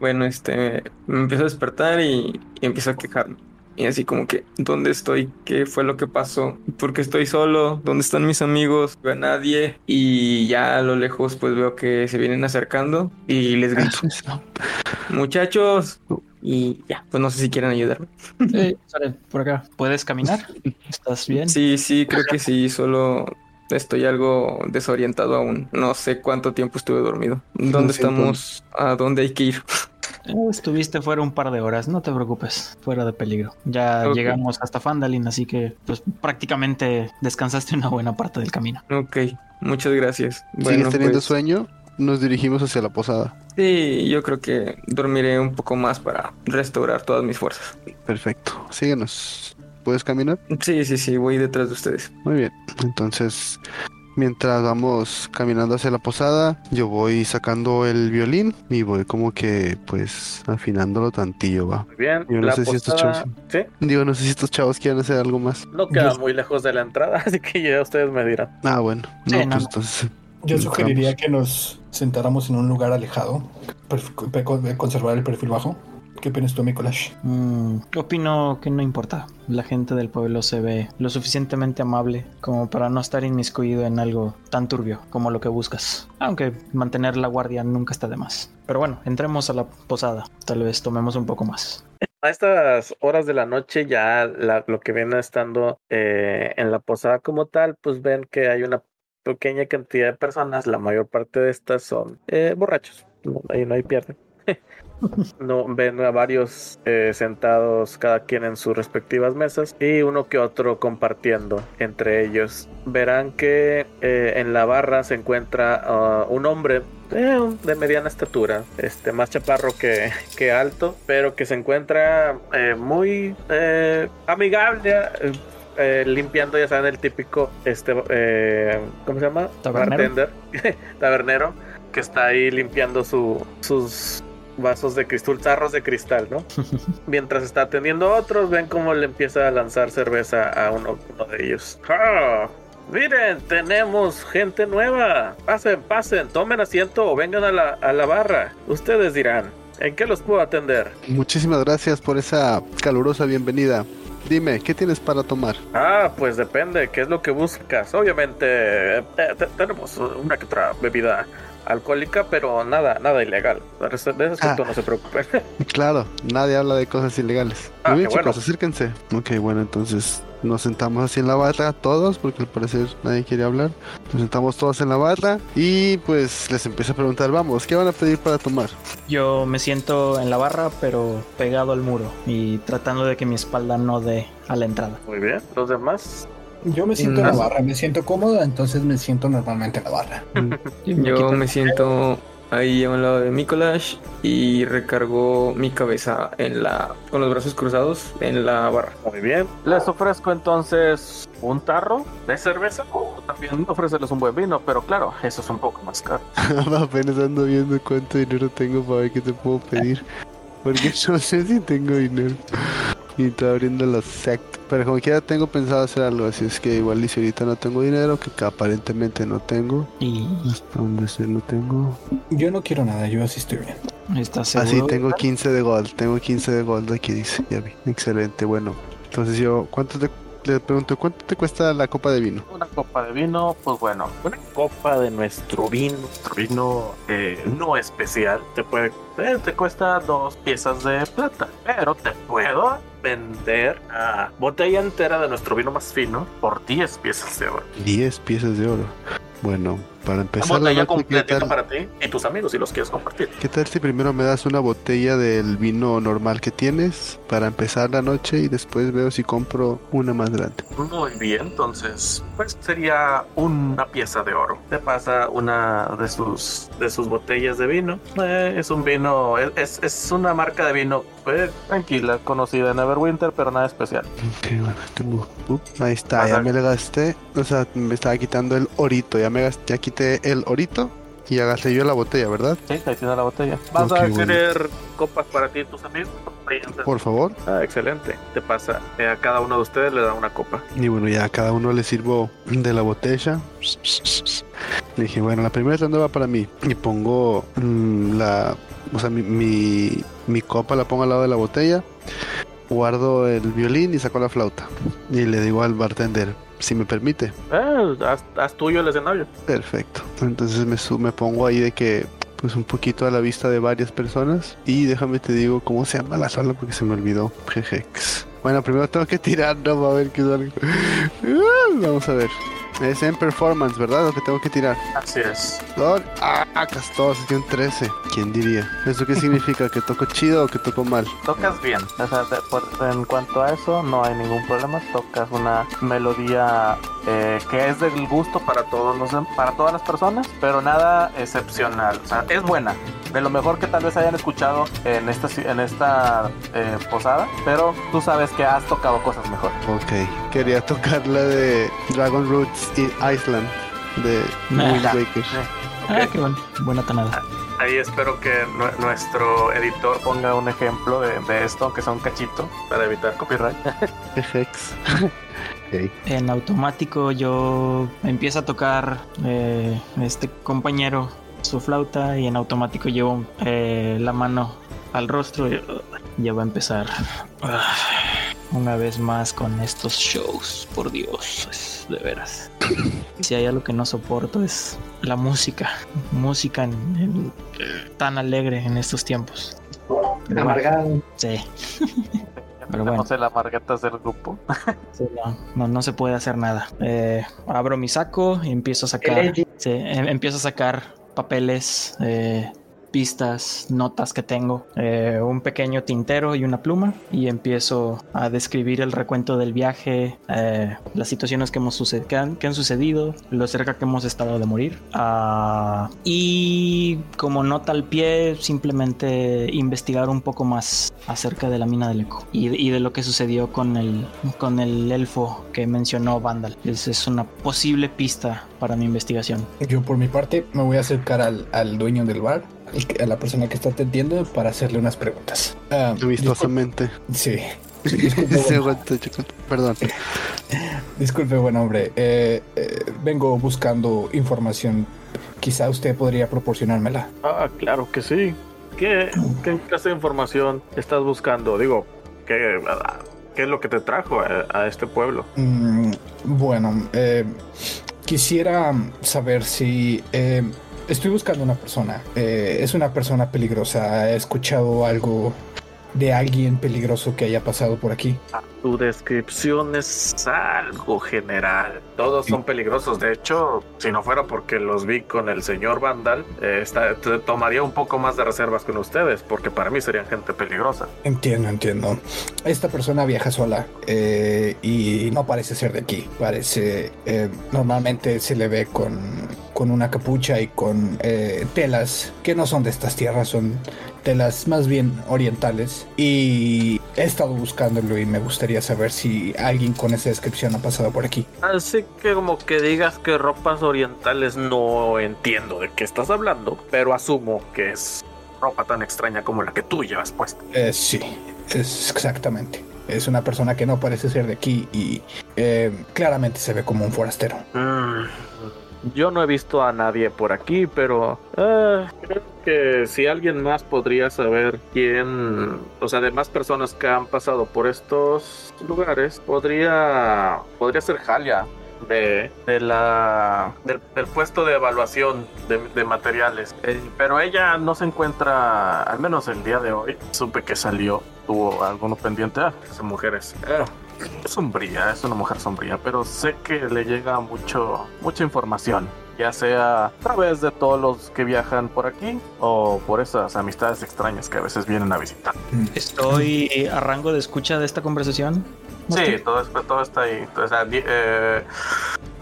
bueno, este, me empiezo a despertar y, y empiezo a quejarme. Y así como que, ¿dónde estoy? ¿Qué fue lo que pasó? ¿Por qué estoy solo? ¿Dónde están mis amigos? No Veo a nadie. Y ya a lo lejos pues veo que se vienen acercando y les grito, muchachos. Y ya, pues no sé si quieren ayudarme. Por acá. ¿Puedes caminar? ¿Estás bien? Sí, sí, creo que sí, solo estoy algo desorientado aún. No sé cuánto tiempo estuve dormido. ¿Dónde estamos? ¿A dónde hay que ir? Estuviste fuera un par de horas, no te preocupes, fuera de peligro. Ya llegamos hasta Fandalin, así que pues prácticamente descansaste una buena parte del camino. Ok, muchas gracias. ¿Sigues Bueno, teniendo pues, sueño? Nos dirigimos hacia la posada. sí, yo creo que dormiré un poco más para restaurar todas mis fuerzas. Perfecto. Síguenos. ¿Puedes caminar? Sí, sí, sí, voy detrás de ustedes. Muy bien. Entonces, mientras vamos caminando hacia la posada, yo voy sacando el violín y voy como que, pues, afinándolo tantillo, va. Muy bien. Yo no la sé si estos posada- chavos- ¿Sí? Digo, no sé si estos chavos quieren hacer algo más. No queda Yo- muy lejos de la entrada, así que ya ustedes me dirán. Ah, bueno. Sí, No, no, pues no. entonces. Yo sugeriría que nos sentáramos en un lugar alejado, conservar el perfil bajo. ¿Qué opinas tú, Mikolash? Mm, opino que no importa. La gente del pueblo se ve lo suficientemente amable como para no estar inmiscuido en algo tan turbio como lo que buscas. Aunque mantener la guardia nunca está de más. Pero bueno, entremos a la posada. Tal vez tomemos un poco más. A estas horas de la noche ya la- lo que viene estando eh, en la posada como tal, pues ven que hay una pequeña cantidad de personas, la mayor parte de estas son eh, borrachos. Ahí no hay pierde. No, ven a varios eh, sentados cada quien en sus respectivas mesas y uno que otro compartiendo entre ellos. Verán que eh, en la barra se encuentra ah, un hombre eh, de mediana estatura, este más chaparro que, que alto, pero que se encuentra muy amigable. eh, limpiando, ya saben, el típico, este, eh, ¿cómo se llama? Tabernero. Bartender, tabernero, que está ahí limpiando su, sus vasos de cristal, tarros de cristal, ¿no? Mientras está atendiendo a otros, ven cómo le empieza a lanzar cerveza a uno, uno de ellos. ¡Ah! Miren, tenemos gente nueva. Pasen, pasen, tomen asiento o vengan a la, a la barra. Ustedes dirán, ¿en qué los puedo atender? Muchísimas gracias por esa calurosa bienvenida. Dime, ¿qué tienes para tomar? Ah, pues depende, ¿qué es lo que buscas? Obviamente, eh, te- tenemos una que otra bebida alcohólica, pero nada, nada ilegal. De ese aspecto Ah. no se preocupen. Claro, nadie habla de cosas ilegales. Ah, Muy bien, bueno. chicos, acérquense. Ok, bueno, entonces nos sentamos así en la barra todos, porque al parecer nadie quiere hablar. Nos sentamos todos en la barra y pues les empiezo a preguntar, vamos, ¿qué van a pedir para tomar? Yo me siento en la barra, pero pegado al muro y tratando de que mi espalda no dé a la entrada. Muy bien, los demás. Yo me siento en la Mm. barra, me siento cómodo, entonces me siento normalmente en la barra. Yo me siento ahí a un lado de Mikolash y recargo mi cabeza en la con los brazos cruzados en la barra. Muy bien. Les ofrezco entonces un tarro de cerveza o también ofrecerles un buen vino, pero claro, eso es un poco más caro. Apenas ando viendo cuánto dinero tengo para ver qué te puedo pedir. Porque no sé si tengo dinero. Y está abriendo los sect. Pero como quiera tengo pensado hacer algo, así es que igual y si ahorita no tengo dinero, que aparentemente no tengo. Y Hasta donde sé lo tengo. Yo no quiero nada, yo así estoy bien. estás seguro. Así tengo 15 de gold, tengo 15 de gold aquí dice, ya vi. Excelente, bueno. Entonces yo, ¿cuánto te, le pregunto, ¿cuánto te cuesta la copa de vino? Una copa de vino, pues bueno, una copa de nuestro vino, nuestro vino eh, no especial, te puede, eh, te cuesta dos piezas de plata, pero te puedo vender a botella entera de nuestro vino más fino por 10 piezas de oro. 10 piezas de oro. Bueno, para empezar la ¿qué completita tal, para ti y tus amigos si los quieres compartir. ¿qué tal si primero me das una botella del vino normal que tienes para empezar la noche y después veo si compro una más grande? Muy bien, entonces, pues sería una pieza de oro. Te pasa una de sus de sus botellas de vino. Eh, es un vino, es, es- una marca de vino pues, tranquila, conocida en Everwinter, pero nada especial. Ok, bueno, tengo- uh, ahí está, ya me le gasté. O sea, me estaba quitando el orito, ya me gasté, ya quité el orito y ya gasté yo la botella, ¿verdad? Sí, ahí tiene la botella. ¿Vas a bueno. querer copas para ti y tus amigos? Por favor. Ah, excelente. Te pasa. eh, a cada uno de ustedes le da una copa. Y bueno, ya a cada uno le sirvo de la botella. Le dije, bueno, la primera ronda va para mí. Y pongo mm, la. O sea, mi, mi, mi copa la pongo al lado de la botella. Guardo el violín y saco la flauta. Y le digo al bartender, si me permite. Eh, haz, haz tuyo el escenario. Perfecto. Entonces me, su- me pongo ahí de que. Pues un poquito a la vista de varias personas. Y déjame te digo cómo se llama la sala porque se me olvidó. Jejex. Bueno, primero tengo que tirar, ¿no? Para ver qué sale. Vamos a ver. Es en performance, ¿verdad? Lo que tengo que tirar. Así es. Lord. Ah, castor, un 13. ¿Quién diría? ¿Eso qué significa? ¿Que toco chido o que toco mal? Tocas bien. O sea, de- por- en cuanto a eso, no hay ningún problema. Tocas una melodía eh, que es del gusto para todos los, para todas las personas, pero nada excepcional. O sea, es buena. De lo mejor que tal vez hayan escuchado en esta, en esta eh, posada, pero tú sabes que has tocado cosas mejor. Ok. Quería tocar la de Dragon Roots Island de Ah, Wind ya. Waker. Ah, qué bueno. Buena tonada. Ahí espero que nue- nuestro editor ponga un ejemplo de, de esto, aunque sea un cachito, para evitar copyright. Jejex. ok. En automático yo empiezo a tocar eh, este compañero su flauta y en automático llevo eh, la mano al rostro y uh, ya va a empezar ah, una vez más con estos shows, por Dios, es de veras. Si hay algo que no soporto es la música, música en- en- tan alegre en estos tiempos. Pero bueno, Amargado. Sí. Pero bueno. Tenemos el amarguetas del grupo. Sí, no, no, no se puede hacer nada. Eh, abro mi saco y empiezo a sacar. Sí, em- empiezo a sacar papeles, eh, pistas, notas que tengo, eh, un pequeño tintero y una pluma y empiezo a describir el recuento del viaje, eh, las situaciones que, hemos que, han, han sucedido, lo cerca que hemos estado de morir. Ah, y como nota al pie, simplemente investigar un poco más acerca de la mina del eco y, de lo que sucedió con el, con el elfo que mencionó Vandal. Es, es una posible pista para mi investigación. Yo por mi parte me voy a acercar al, al dueño del bar, a la persona que está atendiendo, para hacerle unas preguntas. Ah, Amistosamente. discul- Sí. Disculpe, Sí. Perdón. disculpe, buen hombre. Eh, eh, vengo buscando información. Quizá usted podría proporcionármela. Ah, claro que sí. ¿Qué, qué clase de información estás buscando? Digo, ¿qué, qué es lo que te trajo a, a este pueblo? Mm, bueno, eh, quisiera saber si eh, estoy buscando una persona. Eh, es una persona peligrosa. ¿He escuchado algo de alguien peligroso que haya pasado por aquí? Tu descripción es algo general. Todos son peligrosos. De hecho, si no fuera porque los vi con el señor Vandal, eh, tomaría un poco más de reservas con ustedes, porque para mí serían gente peligrosa. Entiendo, entiendo. Esta persona viaja sola eh, y no parece ser de aquí. Parece, eh, normalmente se le ve con, con una capucha y con eh, telas que no son de estas tierras, son telas más bien orientales. Y he estado buscándolo y me gustaría saber si alguien con esa descripción ha pasado por aquí. Así que como que digas que ropas orientales no entiendo de qué estás hablando, pero asumo que es ropa tan extraña como la que tú llevas puesta. Eh, sí, es exactamente. Es una persona que no parece ser de aquí y eh, claramente se ve como un forastero. Mm, Yo no he visto a nadie por aquí, pero eh, creo que si alguien más podría saber quién, o sea, de más personas que han pasado por estos lugares, podría, podría ser Halia. De, de la del, puesto de evaluación de, materiales Eh, pero ella no se encuentra al menos el día de hoy supe que salió tuvo alguno pendiente ah, esas mujeres es sombría, es una mujer sombría, pero sé que le llega mucho, mucha información, ya sea a través de todos los que viajan por aquí o por esas amistades extrañas que a veces vienen a visitar. Estoy a rango de escucha de esta conversación. Sí, todo, todo está ahí. O sea, eh,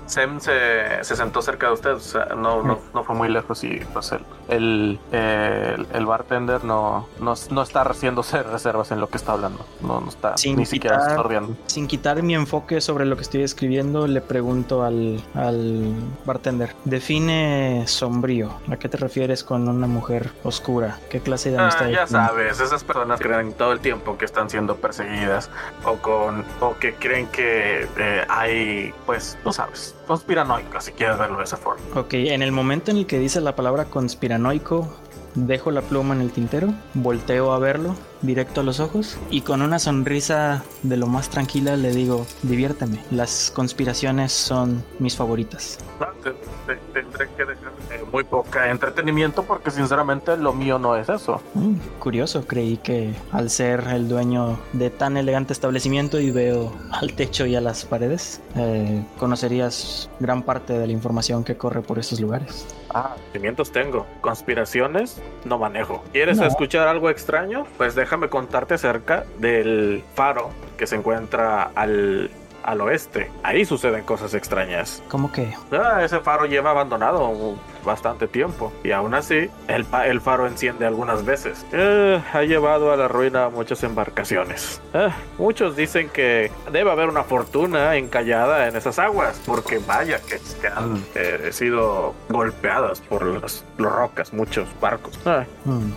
Sem se, se sentó cerca de usted, o sea, no, no, no fue muy lejos y pues el, el, el, el bartender no, no, no está haciéndose reservas en lo que está hablando, no, no está Sin ni siquiera quitar- sorbiendo. Sin quitar mi enfoque sobre lo que estoy escribiendo, le pregunto al, al bartender. Define sombrío. ¿A qué te refieres con una mujer oscura? ¿Qué clase de Ah, amistad? ya sabes, esas personas creen todo el tiempo que están siendo perseguidas o con o que creen que eh, hay, pues, tú sabes, conspiranoicos si quieres verlo de esa forma. Ok, en el momento en el que dice la palabra conspiranoico, dejo la pluma en el tintero, volteo a verlo directo a los ojos y con una sonrisa de lo más tranquila le digo, diviérteme, las conspiraciones son mis favoritas. Ah, te- te- tendré que dejar eh, muy poca entretenimiento porque sinceramente lo mío no es eso. Mm, curioso, creí que al ser el dueño de tan elegante establecimiento y veo al techo y a las paredes, eh, conocerías gran parte de la información que corre por esos lugares. Ah, sentimientos tengo. Conspiraciones no manejo. ¿Quieres No. escuchar algo extraño? Pues déjame contarte acerca del faro que se encuentra al, al oeste. Ahí suceden cosas extrañas. ¿Cómo que? Ah, ese faro lleva abandonado bastante tiempo y aún así el, el faro enciende algunas veces. Eh, ha llevado a la ruina muchas embarcaciones. Ah, muchos dicen que debe haber una fortuna encallada en esas aguas porque vaya que, que han eh, sido golpeadas por las, las rocas muchos barcos. Ah, Mm,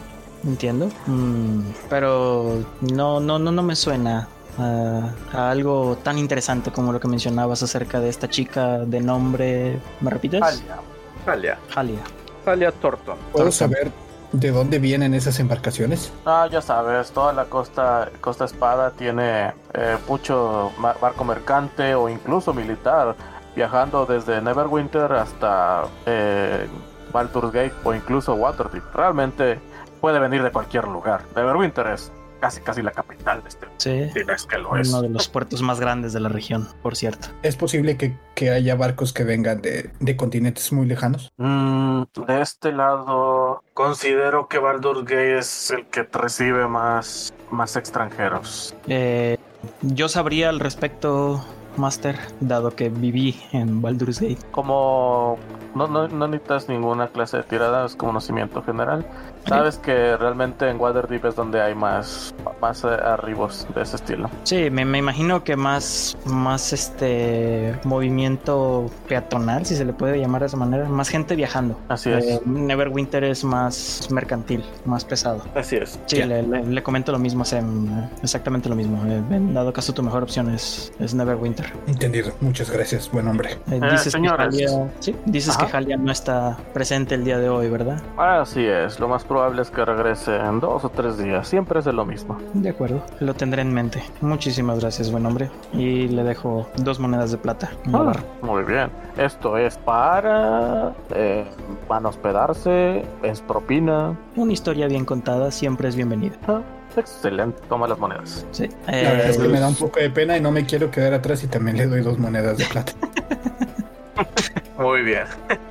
entiendo. Mm, pero no, no, no, no me suena a, a algo tan interesante como lo que mencionabas acerca de esta chica de nombre. ¿Me repites? Halia, Halia, Halia. Halia Thornton. ¿Puedo saber de dónde vienen esas embarcaciones? Ah, ya sabes, toda la costa, costa Espada tiene eh, mucho barco mercante o incluso militar viajando desde Neverwinter hasta eh, Baldur's Gate o incluso Waterdeep. Realmente puede venir de cualquier lugar. Neverwinter es casi casi la capital de este. Sí. Sí, es que lo es. Uno de los puertos más grandes de la región, por cierto. ¿Es posible que, que haya barcos que vengan de, de continentes muy lejanos? Mm, de este lado, considero que Baldur's Gate es el que recibe más, más extranjeros. Eh, yo sabría al respecto, Master, dado que viví en Baldur's Gate. Como no, no, no necesitas ninguna clase de tirada, es conocimiento general. Sabes que realmente en Waterdeep es donde hay más, más eh, arribos de ese estilo. Sí, me, me imagino que más, más este movimiento peatonal, si se le puede llamar de esa manera, más gente viajando. Así es. Eh, Neverwinter es más mercantil, más pesado. Así es. Sí, le, le- le comento lo mismo a Sem, eh, exactamente lo mismo. Eh, en dado caso, tu mejor opción es, es Neverwinter. Entendido. Muchas gracias, buen hombre. Eh, Eh, dices que. Halia, sí, dices que Ajá. Halia no está presente el día de hoy, ¿verdad? Así es. Lo más probable es que regrese en dos o tres días. Siempre es de lo mismo. De acuerdo, lo tendré en mente. Muchísimas gracias, buen hombre. Y le dejo dos monedas de plata. barra. Muy bien. Esto es para. Eh, van a hospedarse. Es propina. Una historia bien contada siempre es bienvenida. Ah, excelente. Toma las monedas. Sí. La verdad es que Eh, me da un poco de pena y no me quiero quedar atrás y también le doy dos monedas de plata. Muy bien.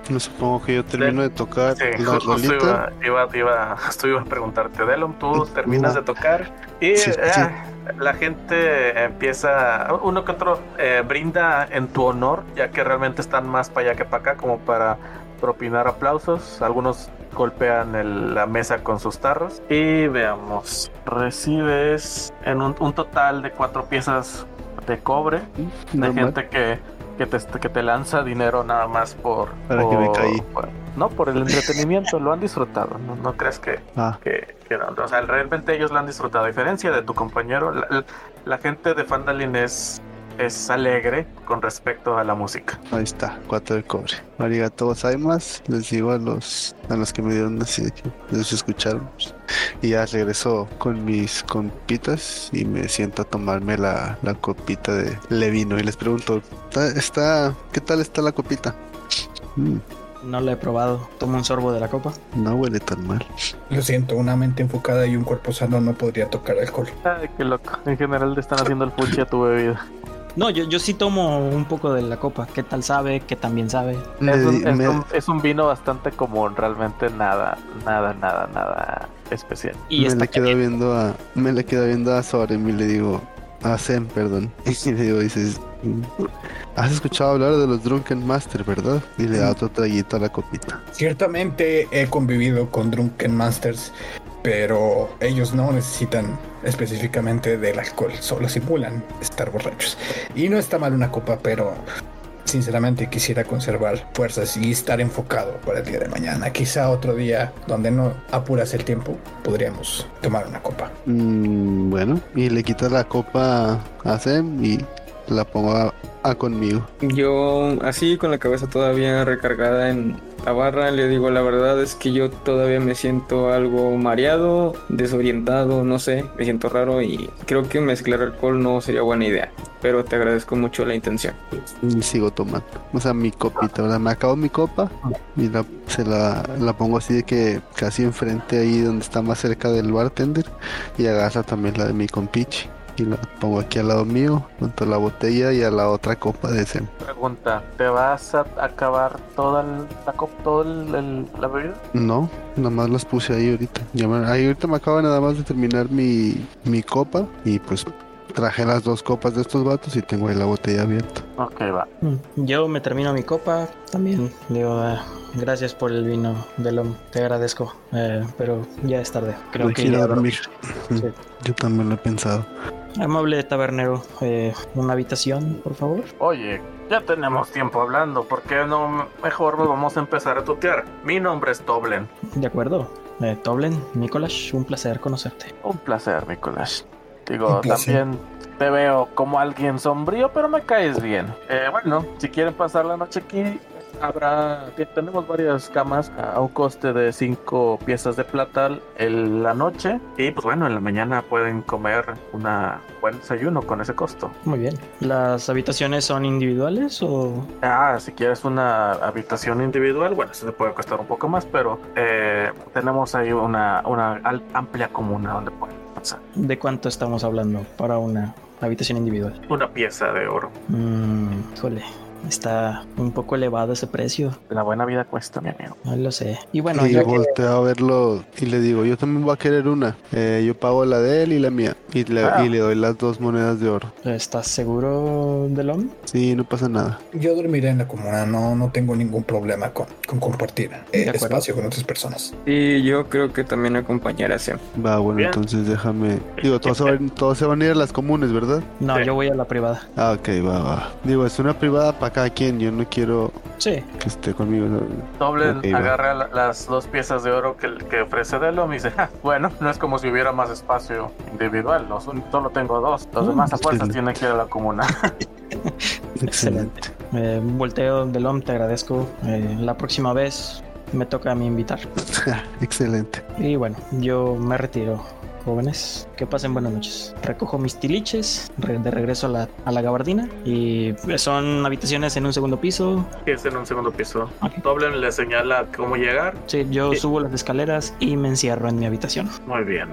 No supongo que yo termino de tocar Sí, la ju- justo rolita. iba, iba, iba, justo iba a preguntarte, Delon, tú terminas de tocar y Sí, sí. eh, la gente empieza, uno que otro eh, brinda en tu honor, ya que realmente están más para allá que para acá, como para propinar aplausos. Algunos golpean el- la mesa con sus tarros. Y veamos, recibes en un, un total de cuatro piezas de cobre de gente que, que, te, que te lanza dinero nada más por... Para que me por- caí. por- no, por el entretenimiento, lo han disfrutado. No, no crees que, Ah, que, que no. O sea, realmente ellos lo han disfrutado. A diferencia de tu compañero, la, la- la gente de Fandalin es, es alegre con respecto a la música. ahí está, cuatro de cobre. Arigato gozaimasu, les digo a los a los que me dieron así de que les escucharon. Y ya regreso con mis compitas y me siento a tomarme la, la copita de Levino y les pregunto, ¿está, está qué tal está la copita? "Mm, no la he probado. Tomo un sorbo de la copa. no huele tan mal. Lo siento, una mente enfocada y un cuerpo sano no podría tocar alcohol. Ay, qué loco. En general le están haciendo el fuchi a tu bebida. No, yo, yo sí tomo un poco de la copa. ¿Qué tal sabe? ¿Qué también sabe? Me Es un, di- es me- un- es un vino bastante común, realmente nada, nada, nada, nada especial. Y me le quedo viendo a me le quedo viendo a Sorem y le digo a Sem perdón y le digo dices has escuchado hablar de los Drunken Master verdad y le da otro traguito a la copita Ciertamente he convivido con Drunken Masters, pero ellos no necesitan específicamente del alcohol, solo simulan estar borrachos. Y no está mal una copa, pero sinceramente quisiera conservar fuerzas y estar enfocado para el día de mañana. Quizá otro día donde no apuras el tiempo, podríamos tomar una copa. Mm, bueno y le quito la copa a Sem y la pongo a, a conmigo Yo, así con la cabeza todavía recargada en la barra, le digo, la verdad es que yo todavía me siento algo mareado, desorientado, no sé, me siento raro y creo que mezclar alcohol no sería buena idea. Pero te agradezco mucho la intención. y sigo tomando o sea mi copita ¿verdad? me acabo mi copa y la, se la, la pongo así de que casi enfrente ahí donde está más cerca del bartender y agarra también la de mi compiche y la pongo aquí al lado mío junto a la botella y a la otra copa de Sem Pregunta, ¿te vas a acabar toda el- la, cop- todo el- el- la bebida? no nada más las puse ahí ahorita Ya me- ahí ahorita me acaba nada más de terminar mi, mi copa y pues traje las dos copas de estos vatos y tengo ahí la botella abierta Ok, va. Mm, Yo me termino mi copa. También digo, eh, gracias por el vino, Delom. Te agradezco. Eh, pero ya es tarde. Creo Voy que ya- dormir Sí. yo también lo he pensado Amable tabernero, eh, una habitación, por favor. Oye, ya tenemos tiempo hablando, ¿por qué no mejor nos vamos a empezar a tutear? Mi nombre es Toblen. De acuerdo. Eh, Toblen, Nicolás, un placer conocerte. Un placer, Nicolás. Digo, también te veo como alguien sombrío, pero me caes bien. Eh, bueno, si quieren pasar la noche aquí, habrá. Tenemos varias camas a un coste de 5 piezas de plata en la noche. Y pues bueno, en la mañana pueden comer una buen desayuno con ese costo. Muy bien. ¿Las habitaciones son individuales o...? Ah, si quieres una habitación individual, bueno, eso te puede costar un poco más, pero eh, tenemos ahí una, una amplia comuna donde pueden piensa. ¿De cuánto estamos hablando para una habitación individual? Una pieza de oro. Mm, híjole, está un poco elevado ese precio. La buena vida cuesta, mi amigo. No lo sé. Y bueno, y que- volteo a verlo y le digo, yo también voy a querer una. Eh, yo pago la de él y la mía. Y le, Ah. y le doy las dos monedas de oro. ¿estás seguro del hombre? Sí, no pasa nada. Yo dormiré en la comuna, no, no tengo ningún problema con, con compartir eh, espacio con otras personas. Y yo creo que también acompañaré a Sam. Va, bueno, Bien. entonces déjame. Digo, todos se, van, todos se van a ir a las comunes, ¿verdad? No, Sí. yo voy a la privada. Ah, ok, va, va. Digo, es una privada para cada quien. Yo no quiero Sí. que esté conmigo. Doble Ok, va. agarra la- las dos piezas de oro que, que ofrece Delom y dice, "Ja, bueno, no es como si hubiera más espacio individual, los un- solo tengo dos, los Mm, demás a fuerzas tienen que ir a la comuna. Excelente. Eh, volteo del hombre, te agradezco. Eh, la próxima vez me toca a mí invitar. Excelente. Y bueno, yo me retiro, jóvenes. Que pasen buenas noches. Recojo mis tiliches re- de regreso a la, a la gabardina. Y son habitaciones en un segundo piso. Es en un segundo piso. Ok. Doble le señala cómo llegar. Sí, yo Sí. subo las escaleras y me encierro en mi habitación. Muy bien.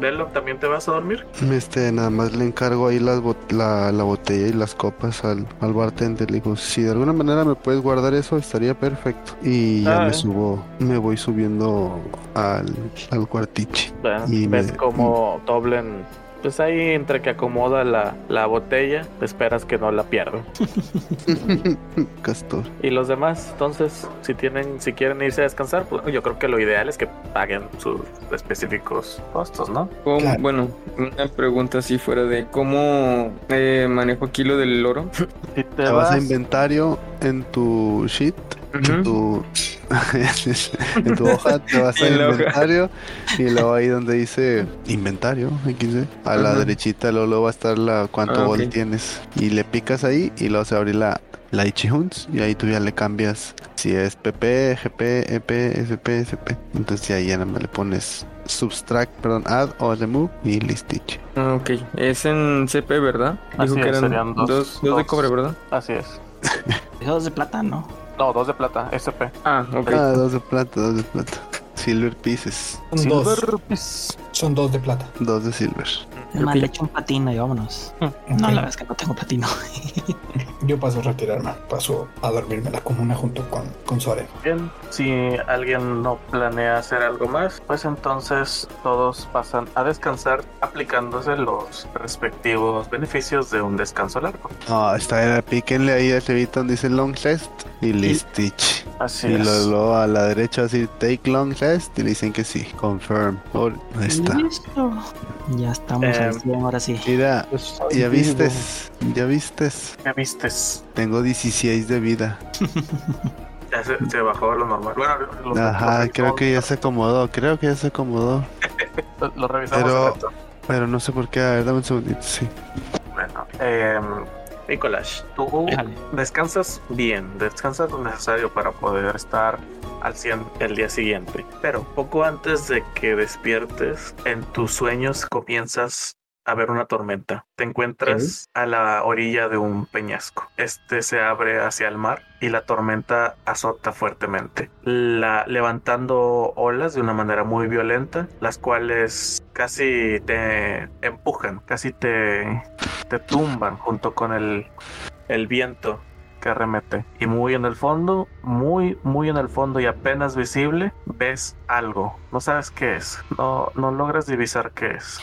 Delom, ¿también te vas a dormir? Este, nada más le encargo ahí las bot- la, la botella y las copas al, al bartender. Le digo, si de alguna manera me puedes guardar eso, estaría perfecto. Y ya Ah, me eh. subo, me voy subiendo al, al cuartiche. Y ves me- como Doblen, pues ahí entre que acomoda la, la botella, esperas que no la pierda. Castor. Y los demás, entonces, si tienen, si quieren irse a descansar, pues yo creo que lo ideal es que paguen sus específicos costos, ¿no? ¿Cómo- Claro. Bueno, una pregunta así fuera de cómo eh, manejo aquí lo del oro. Si te Te vas vas, a inventario en tu sheet, en tu, en tu hoja, te vas a En la hoja. inventario y luego ahí donde dice inventario, XD, a la derechita luego, luego va a estar la cuánto Ah, tienes y le picas ahí y luego se abre la la Ichihuns y ahí tú ya le cambias si es PP, GP, EP, SP, SP. Entonces ya ahí ya nada más le pones subtract, perdón, add o remove y listich. Ah, ok, es en CP, ¿verdad? Así Dijo que eran serían dos- dos, dos de dos. cobre, ¿verdad? así es. Esos de plata, ¿no? No, dos de plata, SP. Ah, ok. Ah, dos de plata, dos de plata. Silver pieces, Son dos, piece. son dos de plata. dos de silver. Es más, le echo un platino y vámonos. No, Ok. la verdad es que no tengo platino. Yo paso a retirarme, paso a dormirme en la comuna junto con, con Soren. Bien, si alguien no planea hacer algo más, pues entonces todos pasan a descansar aplicándose los respectivos beneficios de un descanso largo. Ah, está era, píquenle ahí a Levita donde dice long rest y listich. Así Y es. luego, luego a la derecha así take long rest y le dicen que sí, confirm. Oh, ahí está. Listo. Ya estamos Eh, al 100, ahora sí. Mira, Pues, ya vistes, ya vistes. ¿Qué vistes? Tengo 16 de vida. Ya se, se bajó a lo normal. Bueno, lo, lo- Ajá, lo- creo que ya se acomodó, creo que ya se acomodó. lo, lo revisamos Pero-. Pero no sé por qué, a ver, dame un segundito, sí. Bueno, eh, Nicolás, tú Déjale. descansas bien, descansas lo necesario para poder estar al 100 el día siguiente. Pero poco antes de que despiertes, en tus sueños comienzas a ver una tormenta. Te encuentras a la orilla de un peñasco. Este se abre hacia el mar y la tormenta azota fuertemente, la, levantando olas de una manera muy violenta, las cuales casi te empujan, casi te, te tumban junto con el, el viento que arremete. Y muy en el fondo, muy, muy en el fondo y apenas visible, ves algo. No sabes qué es. No, no logras divisar qué es.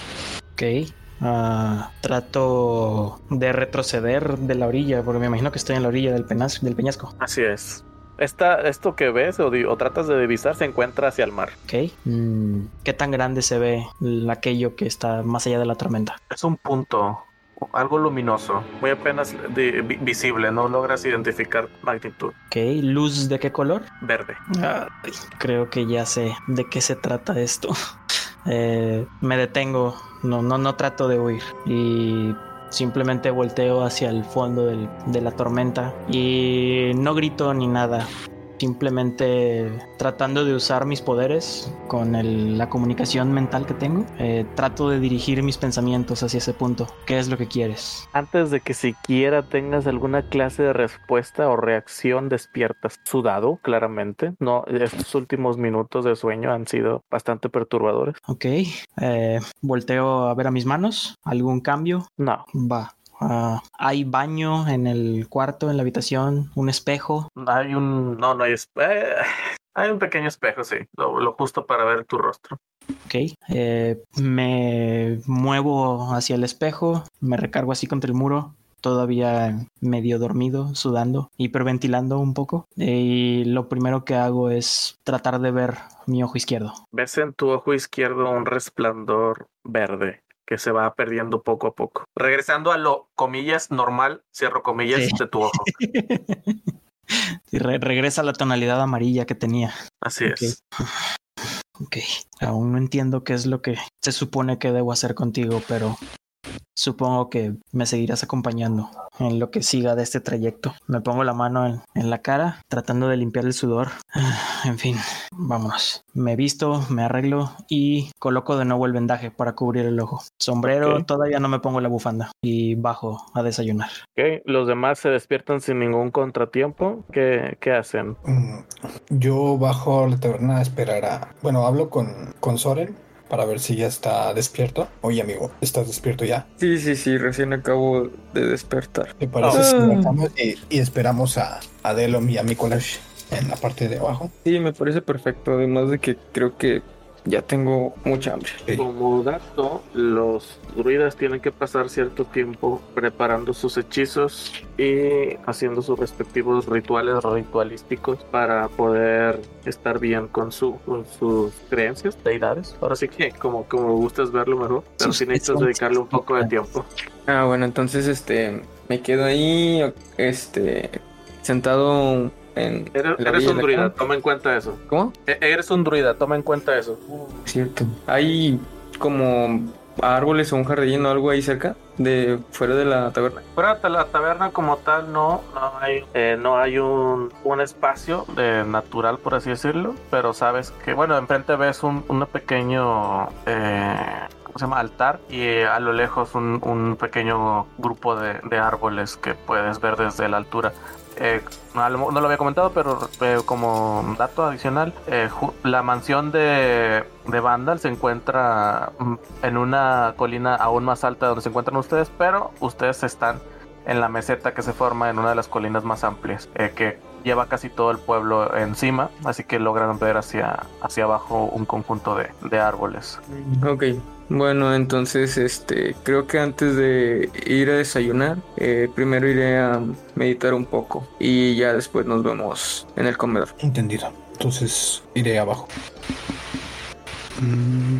Ok. Ah, trato de retroceder de la orilla, porque me imagino que estoy en la orilla del, penas- del peñasco. Así es. Esta, esto que ves o, tratas de divisar se encuentra hacia el mar. Ok. Mm, ¿Qué tan grande se ve el- aquello que está más allá de la tormenta? Es un punto, algo luminoso, muy apenas de- vi- visible. No logras identificar magnitud. Ok. ¿Luz de qué color? Verde. Ay, creo que ya sé de qué se trata esto. Eh, me detengo, no, no, no trato de huir y simplemente volteo hacia el fondo de la tormenta y no grito ni nada. Simplemente tratando de usar mis poderes con el- la comunicación mental que tengo. eh, trato de dirigir mis pensamientos hacia ese punto. ¿Qué es lo que quieres? Antes de que siquiera tengas alguna clase de respuesta o reacción, despiertas sudado, claramente. No, estos últimos minutos de sueño han sido bastante perturbadores. Ok. eh, volteo a ver a mis manos. ¿Algún cambio? No, Va. Ah, hay baño en el cuarto, en la habitación, un espejo. hay un. No, no hay. espe- eh, hay un pequeño espejo, sí. Lo, lo justo para ver tu rostro. Ok. Eh, me muevo hacia el espejo, me recargo así contra el muro, todavía medio dormido, sudando, hiperventilando un poco. Y lo primero que hago es tratar de ver mi ojo izquierdo. Ves en tu ojo izquierdo un resplandor verde que se va perdiendo poco a poco. Regresando a lo, comillas, normal, cierro comillas, Sí. de tu ojo. Y re- regresa la tonalidad amarilla que tenía. Así es. Ok. Aún no entiendo qué es lo que se supone que debo hacer contigo, pero supongo que me seguirás acompañando en lo que siga de este trayecto. Me pongo la mano en, en la cara, tratando de limpiar el sudor. En fin, vámonos. Me visto, me arreglo y coloco de nuevo el vendaje para cubrir el ojo. Sombrero, todavía no me pongo la bufanda y bajo a desayunar. Ok, Los demás se despiertan sin ningún contratiempo. ¿Qué, qué hacen? Mm, Yo bajo a la taberna a esperar a... Bueno, hablo con, con Soren para ver si ya está despierto. Oye, amigo, ¿estás despierto ya? Sí, sí, sí, recién acabo de despertar. ¿Te parece si bajamos y, y esperamos a, a Delom y a Mikolash en la parte de abajo? Sí, me parece perfecto, además de que creo que ya tengo mucha hambre. Como dato, los druidas tienen que pasar cierto tiempo preparando sus hechizos y haciendo sus respectivos rituales ritualísticos para poder estar bien con, su, con sus creencias, deidades. Ahora sí que como, como gustas verlo mejor, pero sí necesitas dedicarle un poco de tiempo. Ah, bueno, entonces este me quedo ahí este sentado en Eres, un druida, toma en cuenta eso. ¿Cómo? E- Eres un druida, toma en cuenta eso. Cierto. Hay como árboles o un jardín o algo ahí cerca de fuera de la taberna. Fuera de la taberna como tal no, no hay, eh, no hay un, un espacio de natural, por así decirlo, pero sabes que, bueno, enfrente ves un, un pequeño, eh, ¿cómo se llama? Altar y eh, a lo lejos un, un pequeño grupo de, de árboles que puedes ver desde la altura. Eh, no, lo- había comentado, pero eh, como dato adicional, eh, la mansión de, de Vandal se encuentra mm, en una colina aún más alta donde se encuentran ustedes, pero ustedes están en la meseta que se forma en una de las colinas más amplias, eh, que lleva casi todo el pueblo encima, así que logran ver hacia, hacia abajo un conjunto de, de árboles. Ok. Bueno, entonces este creo que antes de ir a desayunar, eh, primero iré a meditar un poco y ya después nos vemos en el comedor. Entendido. Entonces iré abajo. Mm,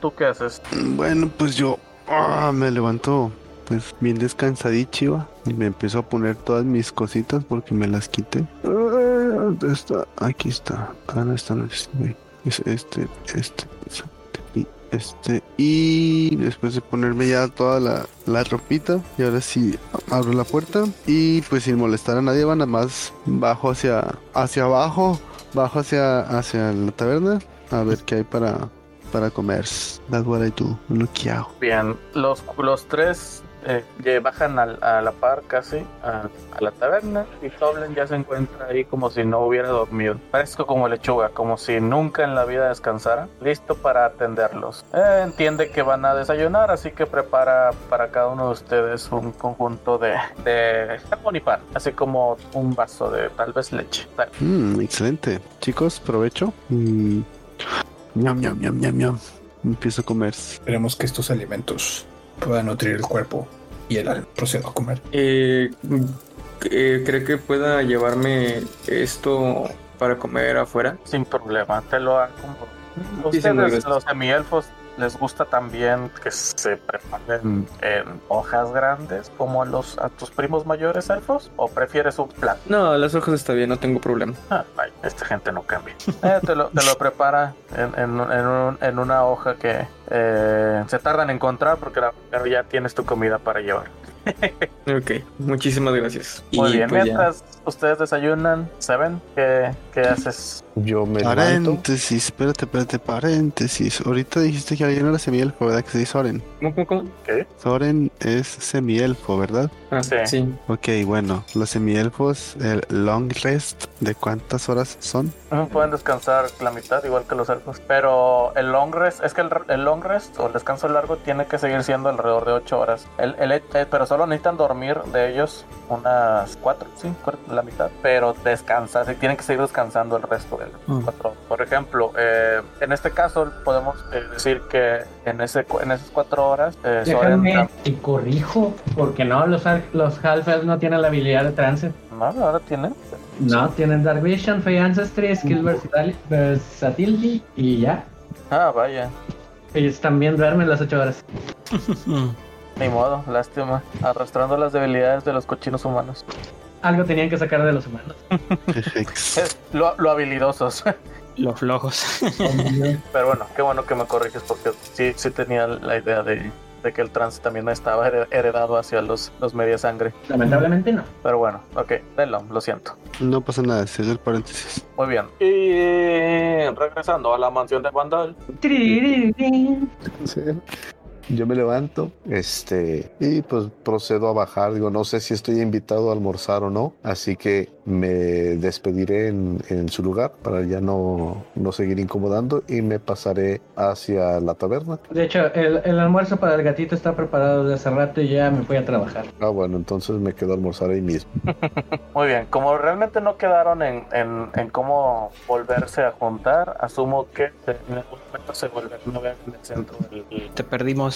¿tú qué haces? Bueno, pues yo ah, me levanto pues bien descansadichiva y me empiezo a poner todas mis cositas porque me las quité. Ah, ¿Dónde está? Aquí está. Ah, no, esta no es. este, este, este este. Y después de ponerme ya toda la, la ropita, y ahora sí abro la puerta y pues sin molestar a nadie, va nada más bajo hacia, hacia abajo, bajo hacia, hacia la taberna a ver qué hay para, para comer. That's what I do. Lo que hago. Bien, los, los tres eh, bajan al- a, la par casi a, a la taberna y Toblen ya se encuentra ahí como si no hubiera dormido. Parezco como lechuga, como si nunca en la vida descansara, listo para atenderlos. Eh, entiende que van a desayunar, así que prepara para cada uno de ustedes un conjunto de, de jamón y pan, así como un vaso de tal vez leche. Mm, excelente. Chicos, provecho. Mm. Ñam, ñam, ñam, ñam, ñam. Empiezo a comer. Esperemos que estos alimentos puedan nutrir el cuerpo y el alma. Procedo a comer. Eh, eh, ¿Cree que pueda llevarme esto para comer afuera? Sin problema, te lo hago. Ustedes, los semielfos, les gusta también que se preparen en hojas grandes como a los a tus primos mayores elfos o prefieres un plato? No, las hojas está bien, no tengo problema. Ah, vaya, esta gente no cambia. Eh, te, lo, te lo prepara en, en, en un- en una hoja que eh, se tardan en encontrar porque la- pero ya tienes tu comida para llevar. Ok, muchísimas gracias. Muy bien, pues ya. mientras ustedes desayunan, ¿saben qué, qué haces? Yo me levanto. Paréntesis, espérate, espérate, paréntesis. Ahorita dijiste que alguien era semielfo, ¿verdad? Que se dice Soren. ¿Cómo, cómo, cómo? ¿Qué? Soren es semielfo, ¿verdad? Ah, Sí. sí. Ok, bueno, los semielfos, el long rest, ¿de cuántas horas son? Pueden descansar la mitad, igual que los elfos. Pero el long rest, es que el, el long rest o el descanso largo tiene que seguir siendo alrededor de 8 horas. El, el- eh, pero solo necesitan dormir de ellos unas 4, sí, cuatro, la mitad. Pero descansar, tienen que seguir descansando el resto de Mm. 4 Por ejemplo, eh, en este caso podemos eh, decir que en, ese, en esas 4 horas, eh, Soren Déjame y corrijo, porque no, los, los half elves no tienen la habilidad de trance. no, ahora tiene. No, tienen Dark Vision, Fey Ancestry, Skill Versatili- Versatility y ya. Ah, vaya. Ellos también duermen las 8 horas. Ni modo, lástima. Arrastrando las debilidades de los cochinos humanos. Algo tenían que sacar de los humanos. Lo, lo habilidosos. Los flojos. Pero bueno, qué bueno que me corriges porque sí, sí tenía la idea de, de que el trance también estaba hered- heredado hacia los, los media sangre. Lamentablemente no. Pero bueno, ok, Delon, lo siento. No pasa nada, cierro el paréntesis. Muy bien. Y regresando a la mansión de Vandal. Sí. Yo me levanto, este, y pues procedo a bajar. Digo, no sé si estoy invitado a almorzar o no, así que me despediré en, en su lugar para ya no, no seguir incomodando y me pasaré hacia la taberna. De hecho, el, el almuerzo para el gatito está preparado desde hace rato y ya me fui a trabajar. Ah, bueno, entonces me quedo a almorzar ahí mismo. Muy bien, como realmente no quedaron en, en, en cómo volverse a juntar, asumo que en algún momento se volverán a ver en el centro del, Te perdimos.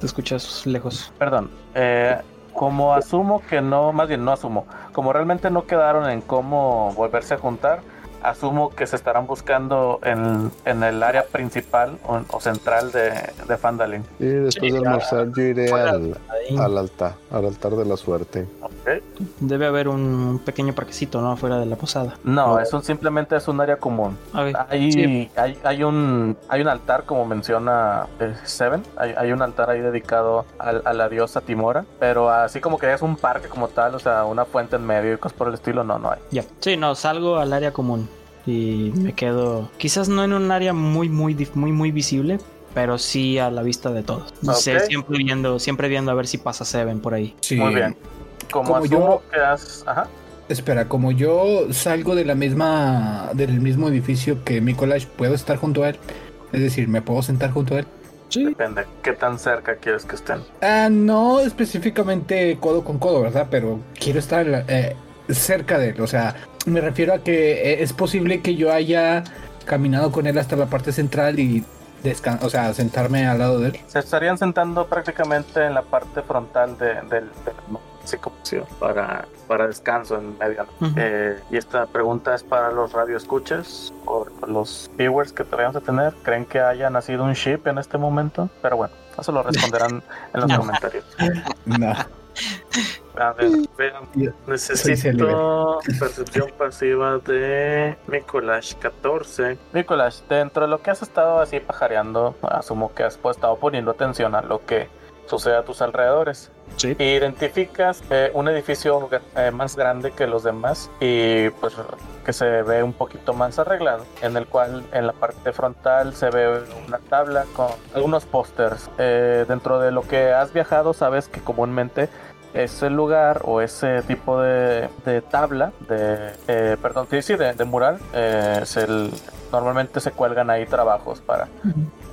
Te escuchas lejos. Perdón, eh, como asumo que no, más bien no asumo, como realmente no quedaron en cómo volverse a juntar, asumo que se estarán buscando en, en el área principal o, o central de, de Fandalin. Y después de almorzar yo iré al, al altar, al altar de la suerte. ¿ok? debe haber un pequeño parquecito, ¿no? Afuera de la posada. No, Oh. eso simplemente es un área común. Ok. Hay, Sí. hay, hay, un, hay un altar, como menciona eh, Seven, hay, hay un altar ahí dedicado al- a, la diosa Timora, pero así como que es un parque como tal, o sea, una fuente en medio y cosas por el estilo, no, no hay. Ya. Sí, no, salgo al área común y me quedo. Quizás no en un área muy, muy, muy, muy visible, pero sí a la vista de todos. Ok. Sé, siempre viendo, siempre viendo a ver si pasa Seven por ahí. Sí. Muy bien. Como, Como yo- que has... Ajá. Espera, como yo salgo de la misma, del mismo edificio que Mikolash, ¿puedo estar junto a él? Es decir, ¿me puedo sentar junto a él? Sí. Depende, qué tan cerca quieres que estén. Ah, no específicamente codo con codo, ¿verdad? Pero quiero estar eh, cerca de él. O sea, me refiero a que eh, es posible que yo haya caminado con él hasta la parte central y descan o sea, sentarme al lado de él. Se estarían sentando prácticamente en la parte frontal de, del, del para, para descanso en medio. Eh, y esta pregunta es para los radioescuchas o los viewers que te vayamos a tener. ¿Creen que haya nacido un ship en este momento? Pero bueno, eso lo responderán en los comentarios. No. A ver, vean. Necesito percepción pasiva de Mikolash 14. Mikolash, dentro de lo que has estado así pajareando, asumo que has pues, estado poniendo atención a lo que sucede a tus alrededores. Sí. Identificas eh, un edificio eh, más grande que los demás y pues que se ve un poquito más arreglado, en el cual en la parte frontal se ve una tabla con algunos pósters. Eh, dentro de lo que has viajado, sabes que comúnmente ese lugar o ese tipo de, de tabla, de, eh, perdón, sí, sí, de, de mural, eh, es el- normalmente se cuelgan ahí trabajos para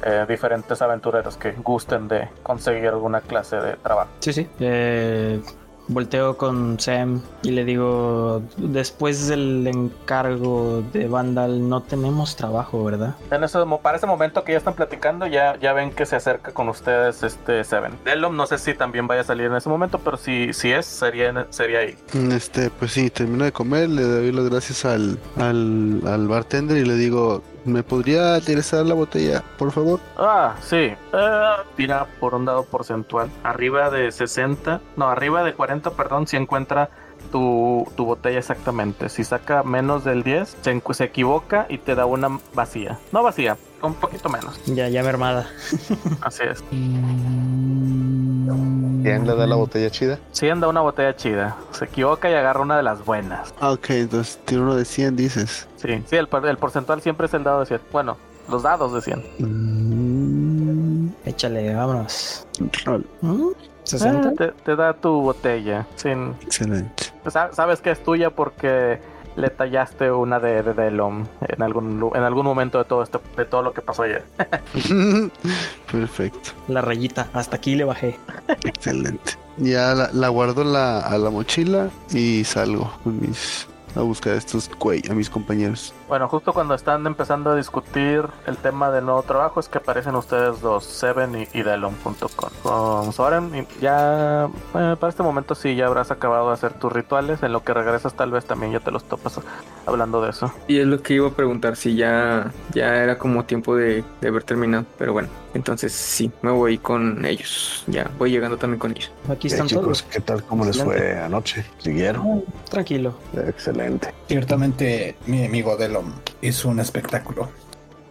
eh, diferentes aventureros que gusten de conseguir alguna clase de trabajo. Sí, sí. Volteo con Sam y le digo, después del encargo de Vandal no tenemos trabajo, ¿verdad? En ese, para ese momento que ya están platicando, ya, ya ven que se acerca con ustedes este Seven. Delom, no sé si también vaya a salir en ese momento, pero si, si es, sería, sería ahí. Este, pues sí, termino de comer, le doy las gracias al, al, al bartender y le digo, ¿me podría regresar la botella, por favor? Ah, sí. Tira por un dado porcentual. Arriba de 60, no, arriba de 40, perdón, si encuentra tu, tu botella exactamente. Si saca menos del 10, se, se equivoca y te da una vacía. No vacía, un poquito menos. Ya, ya mermada. Así es. Mm, ¿Quién le da la botella chida? 100 da una botella chida. Se equivoca y agarra una de las buenas. Ah, ok, entonces tiene uno de 100, dices. Sí, sí, el, por- el porcentual siempre es el dado de 100. Bueno, los dados de 100. Mm, Échale, vámonos. rol. ¿Mm? ¿60? Ah, te, te da tu botella. Sin, Excelente. sa- sabes que es tuya porque le tallaste una de, de Delom en algún, en algún momento de todo esto, de todo lo que pasó ayer. Perfecto. La rayita, hasta aquí le bajé. Excelente. Ya la, la guardo la- a la mochila y salgo con mis, a buscar a estos güey, a mis compañeros. Bueno, justo cuando están empezando a discutir el tema del nuevo trabajo es que aparecen ustedes dos, Seven y, y Delon junto con, con Soren. Y ya, eh, para este momento sí, ya habrás acabado de hacer tus rituales. En lo que regresas tal vez también ya te los topas hablando de eso. Y es lo que iba a preguntar, si ya, ya era como tiempo de, de haber terminado. Pero bueno, entonces sí, me voy con ellos. Ya, voy llegando también con ellos. Aquí Eh, están chicos, todos. ¿qué tal? ¿Cómo les fue anoche? ¿Siguieron? Tranquilo. Excelente. Ciertamente, mi amigo Hizo un espectáculo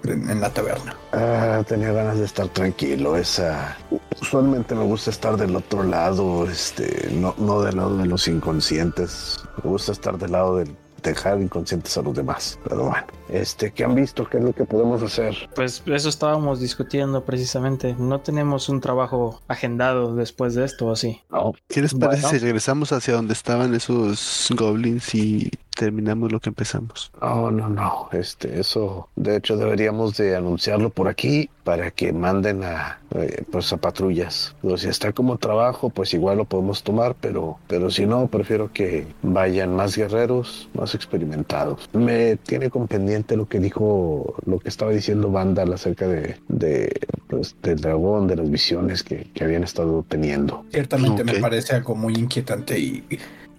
en, en la taberna. Ah, tenía ganas de estar tranquilo. Esa. Usualmente me gusta estar del otro lado, este, no, no del lado de los inconscientes. Me gusta estar del lado del dejar inconscientes a los demás. Pero bueno, este, ¿qué han visto? ¿Qué es lo que podemos hacer? Pues eso estábamos discutiendo precisamente. No tenemos un trabajo agendado después de esto, ¿o sí? No, ¿Qué les parece Bueno. si regresamos hacia donde estaban esos goblins y terminamos lo que empezamos? no, no, no. Este, eso, de hecho, deberíamos de anunciarlo por aquí para que manden a, eh, pues, a patrullas. Pero si está como trabajo, pues igual lo podemos tomar, pero, pero si no, prefiero que vayan más guerreros, más experimentados. Me tiene con pendiente lo que dijo, lo que estaba diciendo Vandal acerca de, de pues, del dragón, de las visiones que, que habían estado teniendo. Ciertamente me parece algo muy inquietante y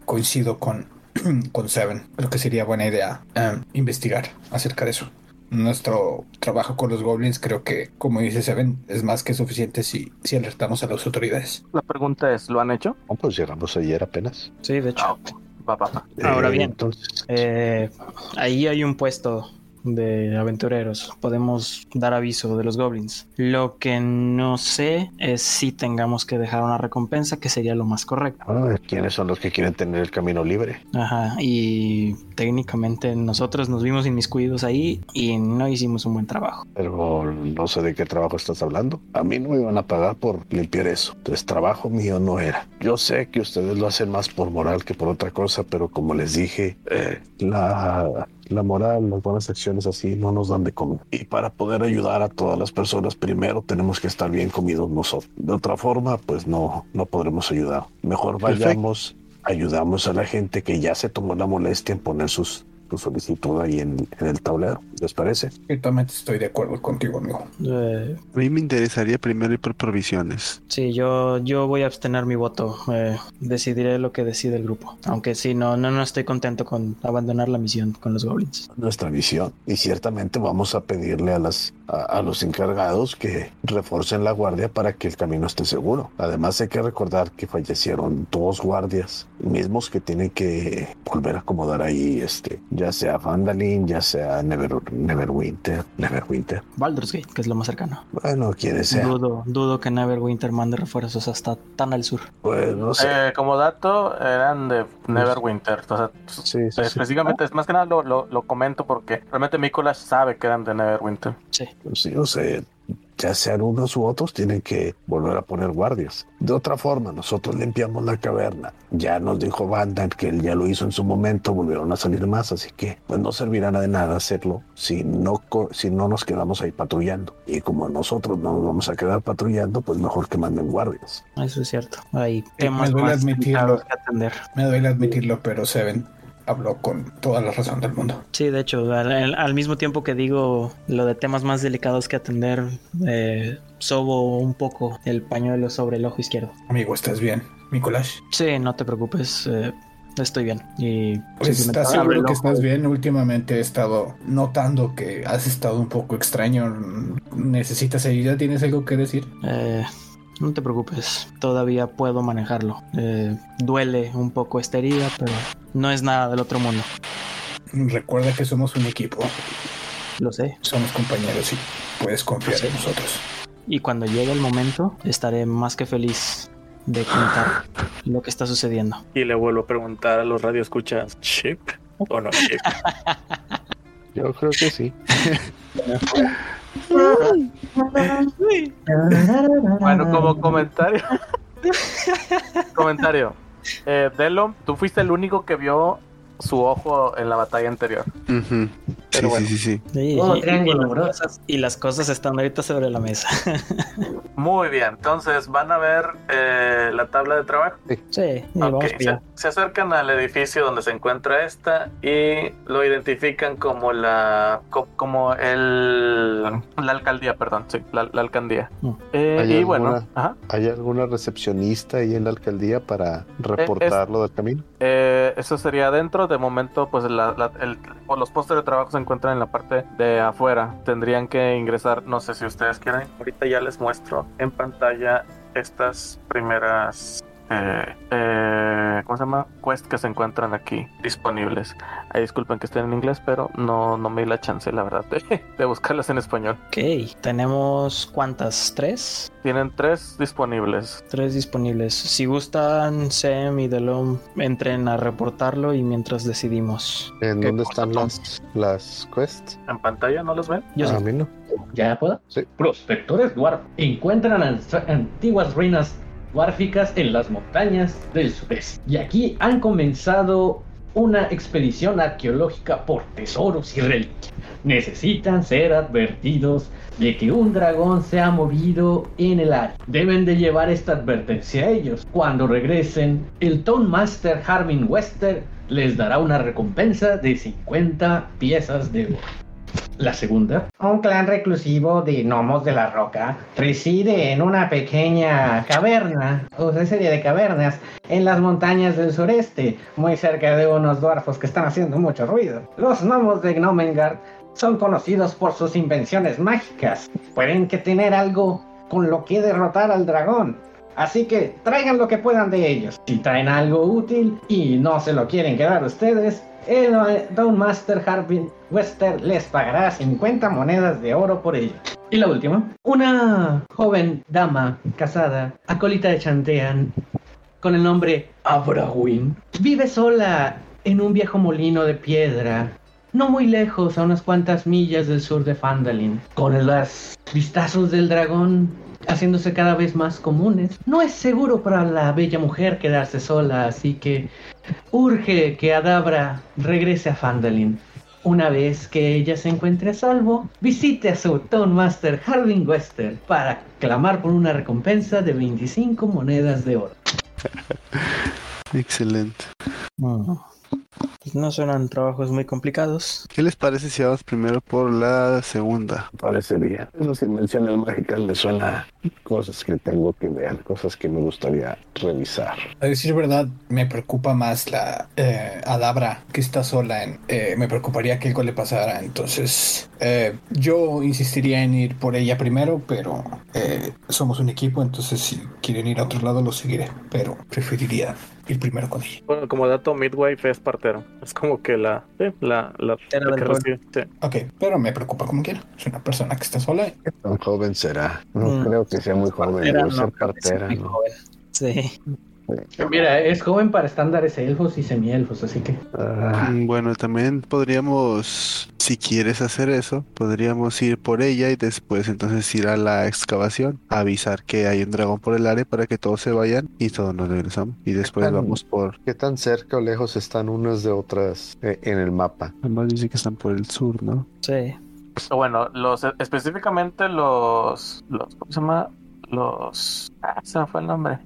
coincido con, con Seven. Creo que sería buena idea eh, investigar acerca de eso. Nuestro trabajo con los goblins creo que, como dice Seven, es más que suficiente si, si alertamos a las autoridades. La pregunta es, ¿lo han hecho? Oh, pues llegamos ayer apenas. Sí, de hecho. Ok. Va, va, va. Ahora Eh, bien. Entonces, Eh, ahí hay un puesto de aventureros. Podemos dar aviso de los goblins. Lo que no sé es si tengamos que dejar una recompensa, que sería lo más correcto. ah, ¿quiénes son los que quieren tener el camino libre? Ajá, y técnicamente nosotros nos vimos inmiscuidos ahí y no hicimos un buen trabajo. Pero no sé de qué trabajo estás hablando. A mí no me iban a pagar por limpiar eso. Entonces, trabajo mío no era. Yo sé que ustedes lo hacen más por moral que por otra cosa, pero como les dije, eh, la, la moral, las buenas acciones así no nos dan de comer. Y para poder ayudar a todas las personas, primero tenemos que estar bien comidos nosotros. De otra forma, pues no, no podremos ayudar. Mejor vayamos, ayudamos a la gente que ya se tomó la molestia en poner sus, su solicitud ahí en, en el tablero. ¿Les parece? Ciertamente estoy de acuerdo contigo, amigo. Eh, A mí me interesaría primero ir por provisiones. sí, yo, yo voy a abstener mi voto. Eh, decidiré lo que decide el grupo. Aunque sí, no, no, no estoy contento con abandonar la misión con los goblins. nuestra misión y ciertamente vamos a pedirle a las a, a los encargados que refuercen la guardia para que el camino esté seguro. Además hay que recordar que fallecieron dos guardias mismos que tienen que volver a acomodar ahí este ya sea Vandalin, ya sea Never, Neverwinter, Neverwinter. Baldur's Gate, que es lo más cercano. Bueno, quienes sean. Dudo, dudo que Neverwinter mande refuerzos hasta tan al sur. Pues no sé. Eh, como dato, eran de Neverwinter. O sea, Sí, sí, sí. específicamente, es más que nada lo, lo, lo comento porque realmente Mikolas sabe que eran de Neverwinter. Sí. Sí, no sé, ya sean unos u otros, tienen que volver a poner guardias. De otra forma, nosotros limpiamos la caverna. Ya nos dijo Bandan que él ya lo hizo en su momento, volvieron a salir más, así que pues no servirá de nada hacerlo si no, co- si no nos quedamos ahí patrullando. Y como nosotros no nos vamos a quedar patrullando, pues mejor que manden guardias. Eso es cierto. Hay temas me duele más admitirlo. que atender. Me duele admitirlo, pero Seven habló con toda la razón del mundo. Sí, de hecho, al, al- mismo tiempo que digo lo de temas más delicados que atender, eh, sobo un poco el pañuelo sobre el ojo izquierdo. Amigo, ¿estás bien? Nicolás. Sí, no te preocupes, eh, estoy bien. Y Pues estás seguro que estás bien. Últimamente he estado notando que has estado un poco extraño. ¿Necesitas ayuda? ¿Tienes algo que decir? Eh, no te preocupes, todavía puedo manejarlo. Eh, duele un poco esta herida, pero no es nada del otro mundo. Recuerda que somos un equipo. Lo sé. Somos compañeros y puedes confiar en nosotros. Y cuando llegue el momento, estaré más que feliz de contar lo que está sucediendo. Y le vuelvo a preguntar a los radioescuchas, ¿chip o no chip? Yo creo que sí. Bueno, como comentario. comentario. Eh, Delo, tú fuiste el único que vio su ojo en la batalla anterior. Pero sí, bueno. sí, sí, sí. Sí, Oh, y- triángulo, las cosas, y las cosas están ahorita sobre la mesa. Muy bien, entonces van a ver eh, la tabla de trabajo. sí, vamos se, acercan al edificio donde se encuentra esta y lo identifican como la co- como el la alcaldía, perdón, sí, la, la alcaldía. Mm. Eh, ¿Hay y alguna- bueno, ajá, ¿Hay alguna recepcionista ahí en la alcaldía para reportar lo del camino? eh, eso sería adentro. De momento, pues los postes de trabajo se encuentran en la parte de afuera. Tendrían que ingresar, no sé si ustedes quieren. Ahorita ya les muestro en pantalla estas primeras. Eh, eh, ¿Cómo se llama? Quest que se encuentran aquí disponibles. Ahí disculpen que estén en inglés, pero no, no me di la chance, la verdad, de, de buscarlas en español. Ok, tenemos cuántas? ¿Tres? Tienen tres disponibles. Tres disponibles. Si gustan, Sam y Delom entren a reportarlo y mientras decidimos. ¿En ¿Qué dónde están las, las quests? En pantalla, ¿no los ven? Yo a sí. mí no. ¿Ya puedo? Sí. Prospectores Dwarf encuentran antiguas ruinas en las montañas del sureste. Y aquí han comenzado una expedición arqueológica por tesoros y reliquias. Necesitan ser advertidos de que un dragón se ha movido en el área. Deben de llevar esta advertencia a ellos. Cuando regresen, el Town Master Harvin Wester les dará una recompensa de 50 piezas de oro. La segunda. Un clan reclusivo de gnomos de la roca reside en una pequeña caverna, o serie de cavernas, en las montañas del sureste, muy cerca de unos dwarfos que están haciendo mucho ruido. Los gnomos de Gnomengard son conocidos por sus invenciones mágicas. Pueden que tener algo con lo que derrotar al dragón. Así que traigan lo que puedan de ellos. Si traen algo útil y no se lo quieren quedar ustedes, el eh, Down Master Harbin Wester les pagará 50 monedas de oro por ello. Y la última, una joven dama casada, acólita de Chantean, con el nombre Abrahwin, vive sola en un viejo molino de piedra, no muy lejos, a unas cuantas millas del sur de Fandalin, con los vistazos del dragón haciéndose cada vez más comunes. No es seguro para la bella mujer quedarse sola, así que urge que Adabra regrese a Fandalin. Una vez que ella se encuentre a salvo, visite a su Town Master Harvin Wester para clamar por una recompensa de 25 monedas de oro. Excelente. Pues no suenan trabajos muy complicados. ¿Qué les parece si vamos primero por la segunda? Parece bien. Esas invenciones mágicas me suena cosas que tengo que ver, cosas que me gustaría revisar. A decir verdad, me preocupa más la eh, Adabra que está sola. En, eh, me preocuparía que algo le pasara. Entonces, eh, yo insistiría en ir por ella primero, pero eh, somos un equipo. Entonces, si quieren ir a otro lado, lo seguiré. Pero preferiría ir primero con ella. Bueno, como dato, Midwife es partero. Es como que la. sí, la. la, Partera que recibe, sí. Ok, pero me preocupa como quiera. Es una persona que está sola. ¿Qué tan joven será? No Mm. creo que sea muy joven. Era, debe ser no, sea partera. muy ¿no? joven. Sí. Mira, es joven para estándares elfos y semielfos, así que Ah, Mm, Bueno, también podríamos, si quieres hacer eso, podríamos ir por ella y después entonces ir a la excavación, avisar que hay un dragón por el área para que todos se vayan y todos nos regresamos. Y después vamos por... ¿Qué tan cerca o lejos están unas de otras eh, en el mapa? Además dice que están por el sur, ¿no? Sí. Bueno, los específicamente los, los ¿cómo se llama? Los ah, se me fue el nombre.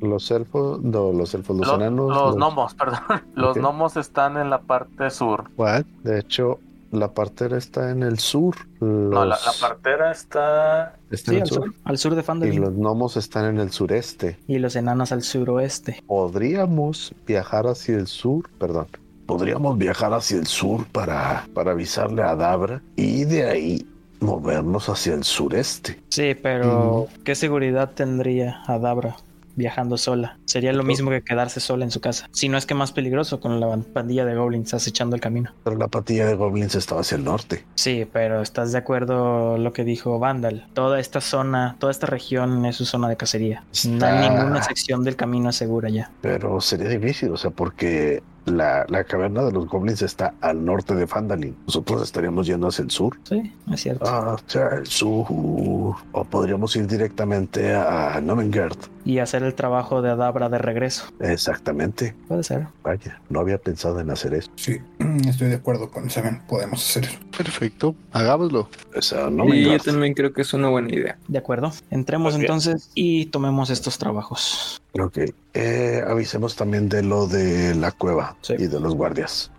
Los elfos, no, los elfos, los, Lo- enanos. los gnomos, perdón. Los Ok. gnomos están en la parte sur. What? De hecho, la partera está en el sur. No, la, la Los- partera está está Sí, en al sur. sur. Al sur de Y Fandalin. los gnomos están en el sureste. Y los enanos al suroeste. Podríamos viajar hacia el sur, perdón. Podríamos viajar hacia el sur para, para avisarle a Dabra y de ahí movernos hacia el sureste. Sí, pero ¿qué seguridad tendría Adabra viajando sola. Sería lo mismo que quedarse sola en su casa. Si no es que más peligroso con la pandilla de goblins acechando el camino. Pero la patilla de goblins estaba hacia el norte. Sí, pero ¿estás de acuerdo lo que dijo Vandal? Toda esta zona, toda esta región es su zona de cacería. No hay ninguna sección del camino segura ya. Pero sería difícil, o sea, porque la, la caverna de los goblins está al norte de Fandalin. Nosotros estaríamos yendo hacia el sur. Sí, es cierto. Hacia el sur. O podríamos ir directamente a Novengard. Y hacer el trabajo de Adabra de regreso. Exactamente. Puede ser. Vaya, no había pensado en hacer eso. Sí, estoy de acuerdo con Seven. Podemos hacer eso. Perfecto, hagámoslo. O sea, Y yo también creo que es una buena idea. De acuerdo. Entremos Pues entonces y tomemos estos trabajos. Ok. Eh, avisemos también de lo de la cueva Sí. y de los guardias.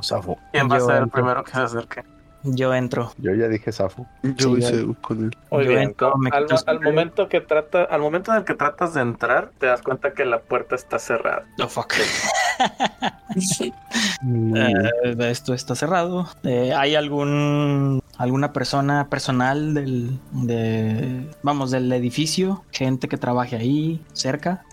Safo. ¿Quién va a ser el primero que se acerque? Yo entro. Yo ya dije Safo. Yo Sí, hice ya. con él. Muy Yo bien. entro, me al, al momento que trata, al momento en el que tratas de entrar, te das cuenta que la puerta está cerrada. Oh, fuck. Mm, Eh, esto está cerrado. Eh, ¿Hay algún alguna persona personal del de vamos del edificio, gente que trabaje ahí cerca?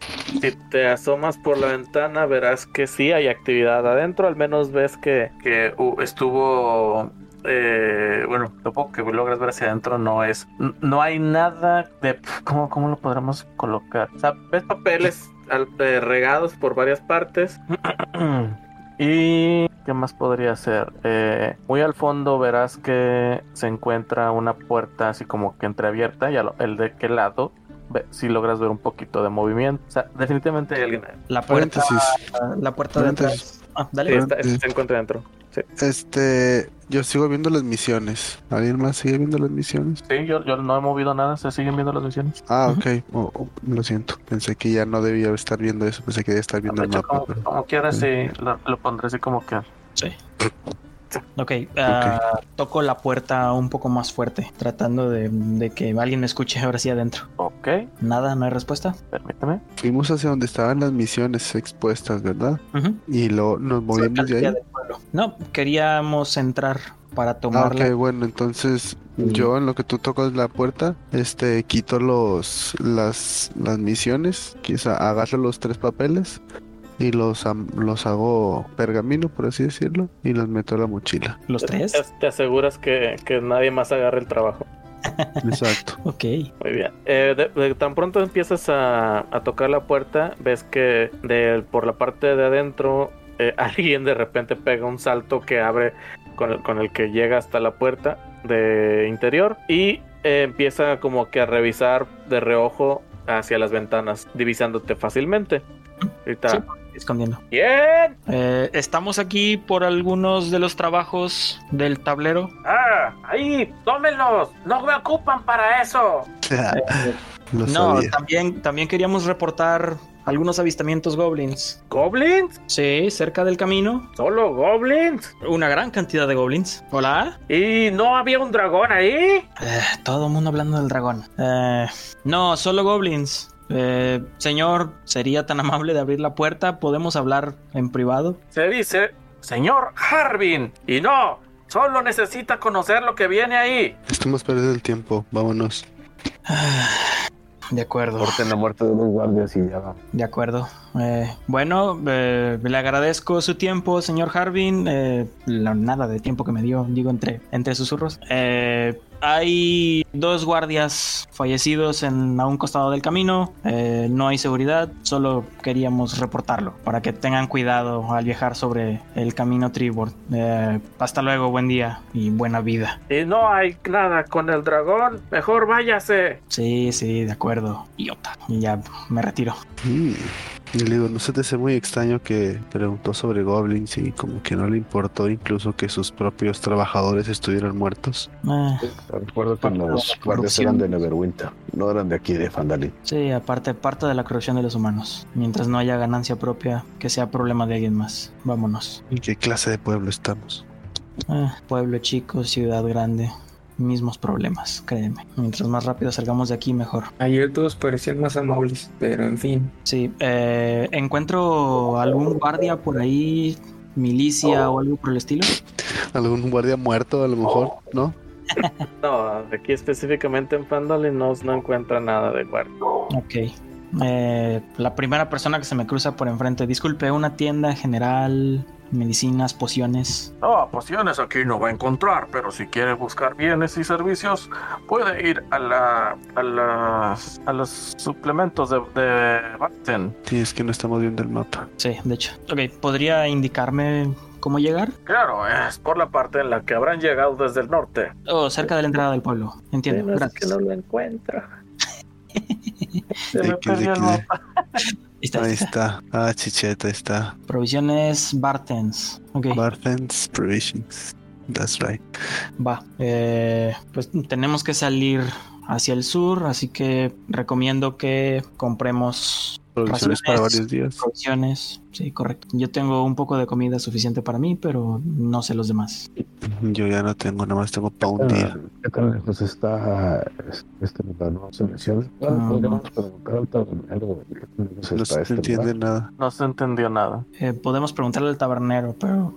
Si te asomas por la ventana, verás que sí hay actividad adentro. Al menos ves que, que uh, estuvo. Eh, bueno, lo poco que logras ver hacia adentro no es. No hay nada de. ¿Cómo, cómo lo podremos colocar? O sea, ves papeles al- eh, regados por varias partes. y. ¿Qué más podría ser? Eh, muy al fondo verás que se encuentra una puerta así como que entreabierta. Y al- el de qué lado ve- si logras ver un poquito de movimiento. O sea, definitivamente hay alguien. La puerta Paréntesis. la puerta de atrás. Ah, Sí, dale. está- se encuentra dentro. Sí. Este, yo sigo viendo las misiones. ¿Alguien más sigue viendo las misiones? Sí, yo, yo no he movido nada, se siguen viendo las misiones. Ah, ok. Oh, oh, lo siento. Pensé que ya no debía estar viendo eso. Pensé que debía estar viendo De el hecho, mapa. como, pero- como quieras, sí, lo, lo pondré así como que. Sí. Ok, ah, toco la puerta un poco más fuerte, tratando de, de que alguien me escuche ahora sí adentro. Ok, Nada, no hay respuesta. permíteme. Fuimos hacia donde estaban las misiones expuestas, ¿verdad? Y luego nos movimos de ahí. No, queríamos entrar para Ah, tomarla. ok, bueno, entonces Mm. yo en lo que tú tocas la puerta, este, quito los, las, las misiones, quizá agarro los tres papeles y los, los hago pergamino, por así decirlo, y los meto a la mochila. Los tres. Te, te aseguras que, que nadie más agarre el trabajo. Exacto. Ok. Muy bien. Eh, de- de- tan pronto empiezas a, a tocar la puerta, ves que de, por la parte de adentro eh, alguien de repente pega un salto que abre con el, con el que llega hasta la puerta de interior y eh, empieza como que a revisar de reojo hacia las ventanas, divisándote fácilmente. Ahorita. Sí. Escondiendo. Bien. Eh, estamos aquí por algunos de los trabajos del tablero. Ah, ahí, tómenlos. No me ocupan para eso. No, sabía. también, también queríamos reportar algunos avistamientos goblins. ¿Goblins? Sí, cerca del camino. ¿Solo goblins? Una gran cantidad de goblins. Hola. ¿Y no había un dragón ahí? Eh, todo el mundo hablando del dragón. Eh, no, solo goblins. Eh, señor, ¿sería tan amable de abrir la puerta? ¿Podemos hablar en privado? Se dice, señor Harbin. Y no, solo necesita conocer lo que viene ahí. Estamos perdiendo el tiempo, vámonos. De acuerdo. Corten la muerte de los guardias y ya vamos. De acuerdo. Eh, bueno, eh, le agradezco su tiempo, señor Harbin. Eh, la- nada de tiempo que me dio, digo, entre, entre susurros. Eh, hay dos guardias fallecidos en, a un costado del camino. Eh, no hay seguridad, solo queríamos reportarlo para que tengan cuidado al viajar sobre el camino Tribord. Eh, hasta luego, buen día y buena vida. Y no hay nada con el dragón. Mejor váyase. Sí, sí, de acuerdo. Idiota. Y ya me retiro. Mm. Y le digo, ¿no se te hace muy extraño que preguntó sobre goblins y como que no le importó incluso que sus propios trabajadores estuvieran muertos? Eh, Recuerdo que los la guardias eran de Neverwinter, no eran de aquí de Fandalin. Sí, aparte, parte de la corrupción de los humanos. Mientras no haya ganancia propia, que sea problema de alguien más. Vámonos. ¿En qué clase de pueblo estamos? Ah, pueblo chico, ciudad grande. Mismos problemas, créeme. Mientras más rápido salgamos de aquí, mejor. Ayer todos parecían más amables, pero en fin. Sí, eh, encuentro algún guardia por ahí, milicia o algo por el estilo. ¿Algún guardia muerto a lo mejor? ¿No? No, aquí específicamente en Fandolin no, no encuentra nada de guardia. Ok. Eh, la primera persona que se me cruza por enfrente, disculpe, una tienda general, medicinas, pociones. No, pociones aquí no va a encontrar, pero si quiere buscar bienes y servicios, puede ir a la a las a los suplementos de, de Barton. Sí, es que no estamos viendo el mapa. Sí, de hecho. Ok, ¿podría indicarme cómo llegar? Claro, es por la parte en la que habrán llegado desde el norte. Oh, cerca de la entrada del pueblo. Entiendo, gracias. lo encuentro. Se me perdió el mapa. Ahí está, Ahí. Ah, chicheta, ahí está. Provisiones Bartens. Ok, Bartens Provisions. That's right. va. Eh, pues tenemos que salir hacia el sur, así que recomiendo que compremos Provisiones para varios días. provisiones. Sí, correcto. Yo tengo un poco de comida suficiente para mí, pero no sé los demás. Yo ya no tengo, nada más tengo para un día. ¿Qué tan lejos está este lugar? No se menciona. Ah, podríamos preguntar al tabernero No se este entiende nada. No se entendió nada. Eh, podemos preguntarle al tabernero, pero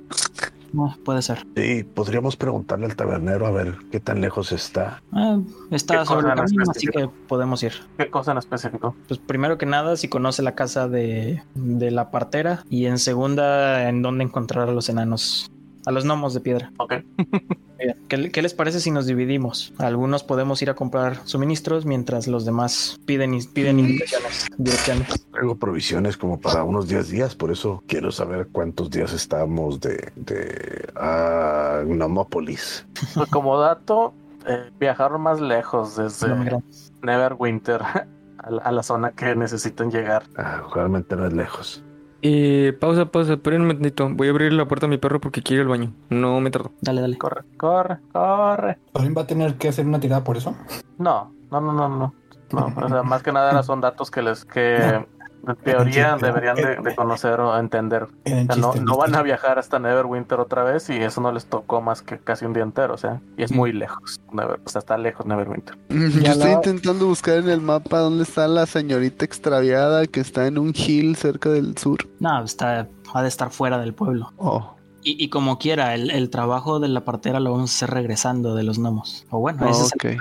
no, puede ser. Sí, podríamos preguntarle al tabernero a ver qué tan lejos está. Ah, ¿Qué está sobre el camino, así que podemos ir. ¿Qué cosa en específico? Pues primero que nada, si conoce la casa de, de la partera y en segunda, en dónde encontrar a los enanos, a los gnomos de piedra. Ok. ¿Qué, qué les parece si nos dividimos? Algunos podemos ir a comprar suministros mientras los demás piden, y- piden indicaciones, direcciones. Traigo provisiones como para unos 10 días, por eso quiero saber cuántos días estamos de, de ah, Gnomópolis. Pues como dato, eh, viajaron más lejos desde No Neverwinter a la, a la zona que necesitan llegar. Ah, realmente no es lejos. Eh, pausa, pausa, esperen un momentito. Voy a abrir la puerta a mi perro porque quiere ir al baño. No me tardo. Dale, dale. Corre, corre, corre. ¿Alguien va a tener que hacer una tirada por eso? No, no, no, no, no. No, o sea, más que nada son datos que les que en teoría deberían de, de conocer o entender. O sea, no, van a viajar hasta Neverwinter otra vez y eso no les tocó más que casi un día entero, o sea, y es muy lejos. Never- o sea, está lejos Neverwinter. Yo estoy intentando buscar en el mapa dónde está la señorita extraviada que está en un hill cerca del sur. No, está, ha de estar fuera del pueblo. Oh, Y, y como quiera, el, el trabajo de la partera lo vamos a hacer regresando de los gnomos. O bueno, ese es el-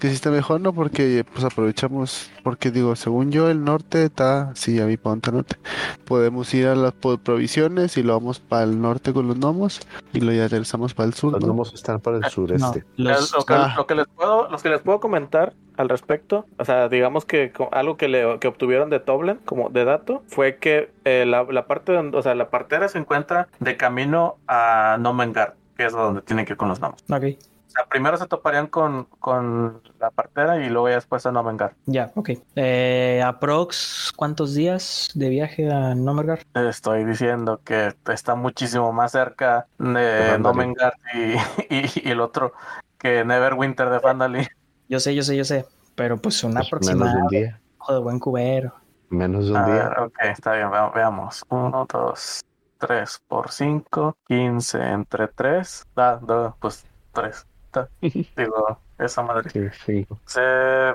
que sí está mejor, ¿no? Porque pues aprovechamos, porque digo, según yo el norte está, sí, a mi punta norte. Podemos ir a las provisiones y lo vamos para el norte con los gnomos y lo ya regresamos para el sur, Los ¿no? gnomos están para el no, sureste. los- lo, que, ah. lo que les puedo, los que les puedo comentar al respecto, o sea, digamos que algo que, le, que obtuvieron de Toblen como de dato fue que eh, la, la parte, donde, o sea, la partera se encuentra de camino a Nomengar, que es donde tienen que ir con los gnomos. Ok, O sea, primero se toparían con, con la partera y luego ya después a Nomengar. ya, ok. Eh, aprox, ¿cuántos días de viaje a Nomergar? Estoy diciendo que está muchísimo más cerca de. Nomengar y, y, y el otro que Neverwinter de Fandalin. Yo sé, yo sé, yo sé. Pero pues un Pues menos de un día. ojo de buen cubero. Menos de un A día. ver, ok, está bien, vea- veamos. 1, 2, 3 por 5, 15 entre 3. Da, da, pues 3. Digo, esa madre. Sí, sí. Se,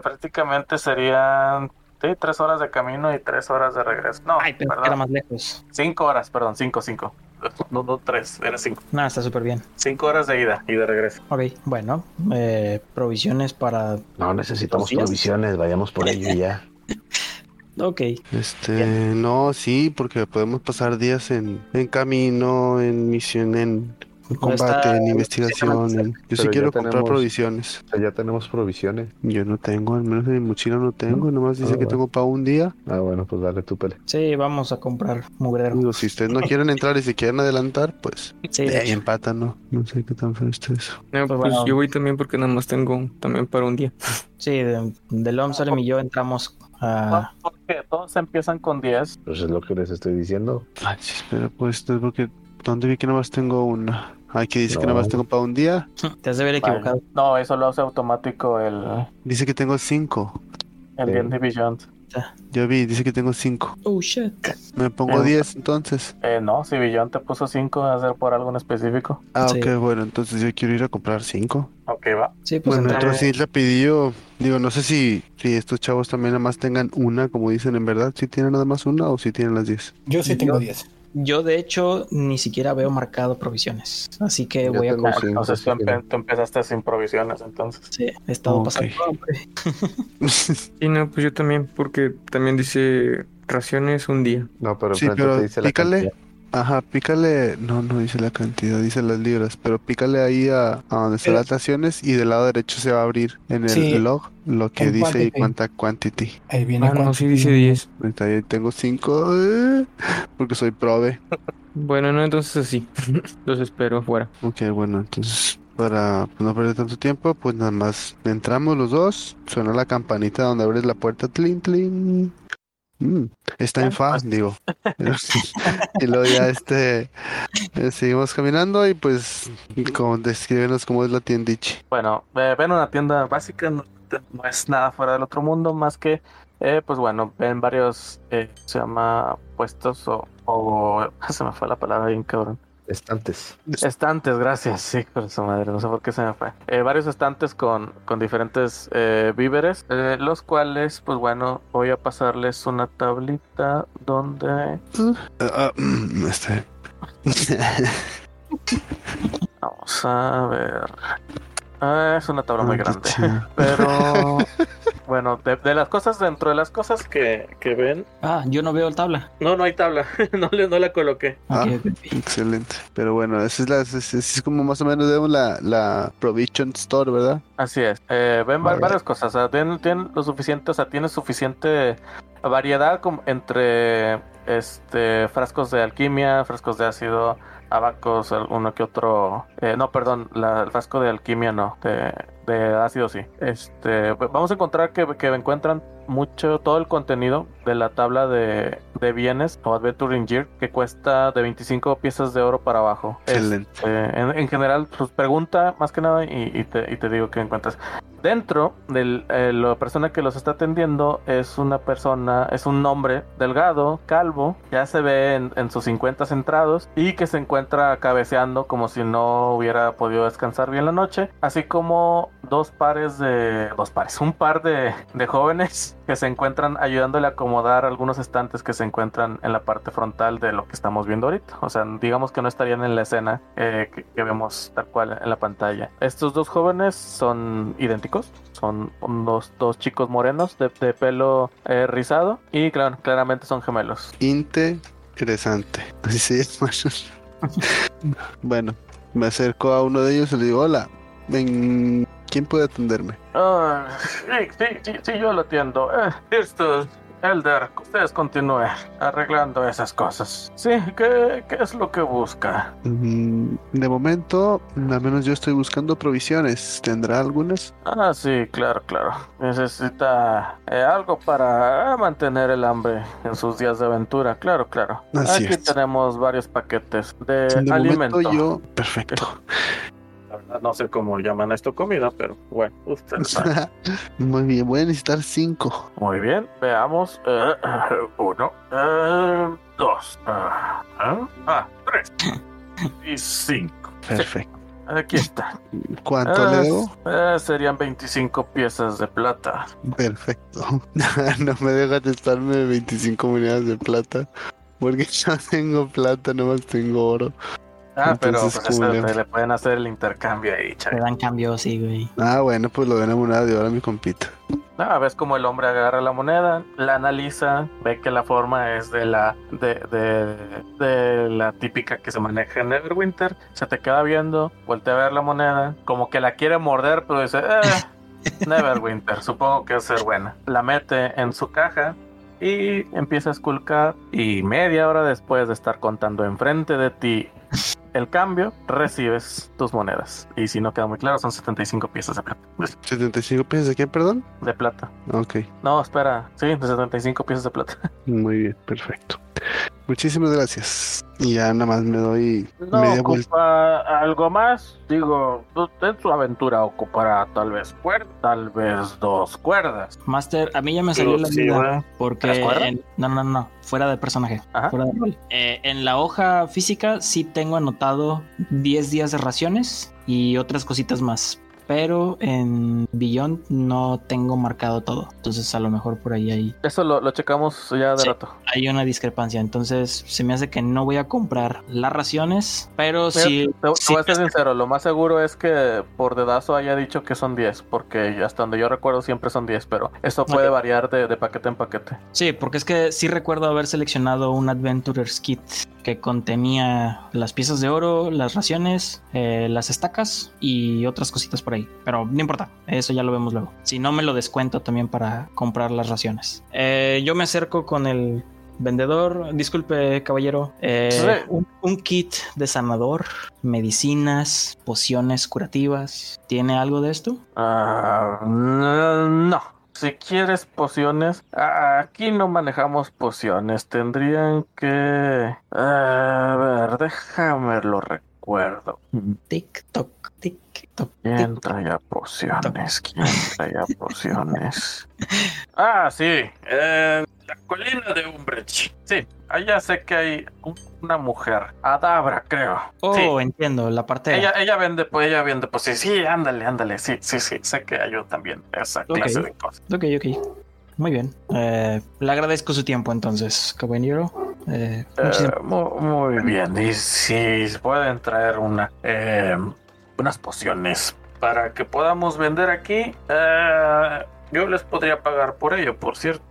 prácticamente serían sí, 3 horas de camino y 3 horas de regreso. No, Ay, pero era más lejos. 5 horas, perdón, 5, 5. No, no, 3, era 5. Nada, está súper bien. 5 horas de ida y de regreso. Ok, bueno, eh, provisiones para... No necesitamos provisiones, vayamos por ello y ya. Ok, Este, no, sí, porque podemos pasar días en, en camino, en misión, en combate, está en investigación. en- Yo sí quiero comprar tenemos- provisiones. O sea, ya tenemos provisiones. Yo no tengo, al menos en mi mochila no tengo, nomás dice Ah, que bueno. tengo para un día. Ah, bueno, pues dale tu pele. sí, vamos a comprar mugrero. Digo, si ustedes no quieren entrar y se quieren adelantar, pues Sí, de de ahí hecho. empatan, ¿no? No sé qué tan feo está eso. No, pues bueno. yo voy también porque nada más tengo también para un día. sí, de, de y yo entramos a... Porque todos empiezan con 10. Pues es lo que les estoy diciendo. Ay, sí, pero pues es porque ¿dónde vi que nomás tengo una? Aquí dice que No. nomás tengo para un día. Te has de ver equivocado. No, eso lo hace automático el, Dice que tengo cinco. el Sí. D&D Beyond. Yo vi, dice que tengo cinco. Oh, shit. Me pongo Eh, 10 entonces. Eh, no, si Beyond te puso 5 a hacer por algo en específico. Ah, Sí. ok, bueno, entonces yo quiero ir a comprar cinco. Ok, va. Sí, pues Bueno, entonces sí, rapidillo. Digo, no sé si, si estos chavos también nada más tengan una, como dicen en verdad, si tienen nada más una o si tienen las 10. Yo sí tengo 10. Yo, de hecho, ni siquiera veo marcado provisiones. Así que Yo voy a cinco, Entonces tú, empe- no. tú empezaste sin provisiones, entonces. Sí, he estado pasando hambre. Y no, pues yo también, porque también dice raciones un día. No, pero Sí, enfrente pero te dice la pícale. cantidad. Ajá, pícale, no, no dice la cantidad, dice las libras, pero pícale ahí a, a donde están las raciones y del lado derecho se va a abrir en el Sí. log lo que En dice y quantity. cuánta quantity. Ahí viene Ah, no, sí dice 10. Ahorita ahí tengo cinco, eh, porque soy prove. Bueno, no, entonces así. Los espero afuera. Ok, bueno, entonces para pues, no perder tanto tiempo, pues nada más entramos los dos, suena la campanita donde abres la puerta, tlin, tlin. Mm, está en fa, digo. y luego ya este eh, seguimos caminando y pues como descríbenos cómo es la tiendichi. Bueno, eh, ven una tienda básica, no, no es nada fuera del otro mundo, más que, eh, pues bueno, ven varios, eh, se llama puestos o, o- se me fue la palabra bien cabrón. Estantes. Estantes, gracias, sí, por su madre, no sé por qué se me fue. Eh, varios estantes con, con diferentes eh, víveres, eh, los cuales, pues bueno, voy a pasarles una tablita donde... Ah, este. Vamos a ver... Ah, es una tabla muy Ah, grande. chido. Pero bueno, de, de las cosas, dentro de las cosas que, que ven, Ah, yo no veo el tabla. no, no hay tabla, no, le, no la coloqué. Ah. Ok. Excelente. Pero bueno, esa es la, esa es, esa es como más o menos de la, la Provision Store, ¿verdad? Así es, eh, ven varias cosas, o sea, tienen, tienen lo suficiente, o sea, tiene suficiente variedad como entre este frascos de alquimia, frascos de ácido, abacos, uno que otro, eh, no, perdón, la- el frasco de alquimia no, de, de ácido sí. Este, vamos a encontrar que, que encuentran mucho, todo el contenido de la tabla de, de bienes o Adventuring Gear que cuesta de 25 piezas de oro para abajo. Excelente. Este, en, en general, pues pregunta más que nada y, y te, y te digo que encuentras. Dentro de la persona que los está atendiendo es una persona, es un hombre delgado, calvo, ya se ve en, en sus 50 centrados y que se encuentra cabeceando como si no hubiera podido descansar bien la noche, así como dos pares de, dos pares, un par de, de jóvenes que se encuentran ayudándole a acomodar algunos estantes que se encuentran en la parte frontal de lo que estamos viendo ahorita. O sea, digamos que no estarían en la escena eh, que, vemos tal cual en la pantalla. Estos dos jóvenes son idénticos, son unos dos chicos morenos de, pelo eh, rizado y claro, claramente son gemelos. Interesante. Llama. bueno, me acerco a uno de ellos y le digo, hola, ¿quién puede atenderme? Ah, sí, sí, sí, sí, yo lo entiendo. Eh, esto, Elder, ustedes continúen arreglando esas cosas. Sí, ¿qué, qué es lo que busca? Mm, De momento, al menos yo estoy buscando provisiones. ¿Tendrá algunas? Ah, sí, claro, claro. Necesita eh, algo para mantener el hambre en sus días de aventura. Claro, claro. Así Aquí es. tenemos varios paquetes de, De alimento. momento yo... Perfecto. Verdad, no sé cómo llaman esto comida, pero bueno, usted sabe. Muy bien, voy a necesitar cinco. Muy bien, veamos. Eh, uno, eh, dos, ah, tres y cinco. Perfecto. Aquí está. ¿Cuánto le debo? eh, serían 25 piezas de plata. Perfecto. no me dejas estarme 25 monedas de plata. Porque no tengo plata, nomás tengo oro. Ah, pero pues, ¿cómo eso le- te le pueden hacer el intercambio ahí, Te chaval. dan cambio, sí, güey. Ah, bueno, pues lo ven a moneda de oro a mi compita. Ah, ves como el hombre agarra la moneda, la analiza, ve que la forma es de la de, de, de la típica que se maneja en Neverwinter, se te queda viendo, voltea a ver la moneda, como que la quiere morder, pero dice, eh, Neverwinter, supongo que es ser buena. La mete en su caja y empieza a esculcar y media hora después de estar contando enfrente de ti el cambio, recibes tus monedas. Y si no queda muy claro, son 75 piezas de plata. 75 pesos de qué, perdón? De plata. Ok, No, espera. Sí, de 75 piezas de plata. muy bien, perfecto. Muchísimas gracias. Y ya nada más me doy No media vuelta. ocupa algo más. Digo, en su aventura ocupará tal vez cuerda, tal vez dos cuerdas. Master, a mí ya me salió la Sí, duda. Porque. No, no, no. Fuera de personaje. Ajá. Fuera de rol. Eh, en la hoja física sí tengo anotado 10 días de raciones y otras cositas más. Pero en Beyond no tengo marcado todo. Entonces a lo mejor por ahí hay, Eso lo, lo checamos ya de Sí. rato. hay una discrepancia. Entonces se me hace que no voy a comprar las raciones, pero sí... te, te sí voy a ser sincero, lo más seguro es que por dedazo haya dicho que son 10, porque hasta donde yo recuerdo siempre son 10, pero eso puede variar de, de paquete en paquete. Sí, porque es que sí recuerdo haber seleccionado un Adventurer's Kit que contenía las piezas de oro, las raciones, eh, las estacas y otras cositas por ahí. Pero no importa, eso ya lo vemos luego. Si no, me lo descuento también para comprar las raciones. Eh, yo me acerco con el vendedor. Disculpe, caballero. Eh, un, un kit de sanador, medicinas, pociones curativas. ¿Tiene algo de esto? Ah, no. Si quieres pociones, aquí no manejamos pociones. Tendrían que... A ver, déjame lo recuerdo. Tic toc, tic toc. ¿Quién traía pociones? ¿Quién traía pociones? Ah, sí. eh, la colina de Umbridge. Sí, allá sé que hay un- una mujer. Adabra, creo. Oh, Sí. entiendo, la parte. Ella, ella vende, pues ella vende, pues sí, sí, ándale, ándale, sí, sí, sí, sé que ayuda también esa clase de cosas. Ok, ok. Muy bien. Eh, le agradezco su tiempo entonces, caballero. Eh, Eh, mu- muy, bien, y si pueden traer una, eh, unas pociones para que podamos vender aquí, eh, yo les podría pagar por ello, por cierto,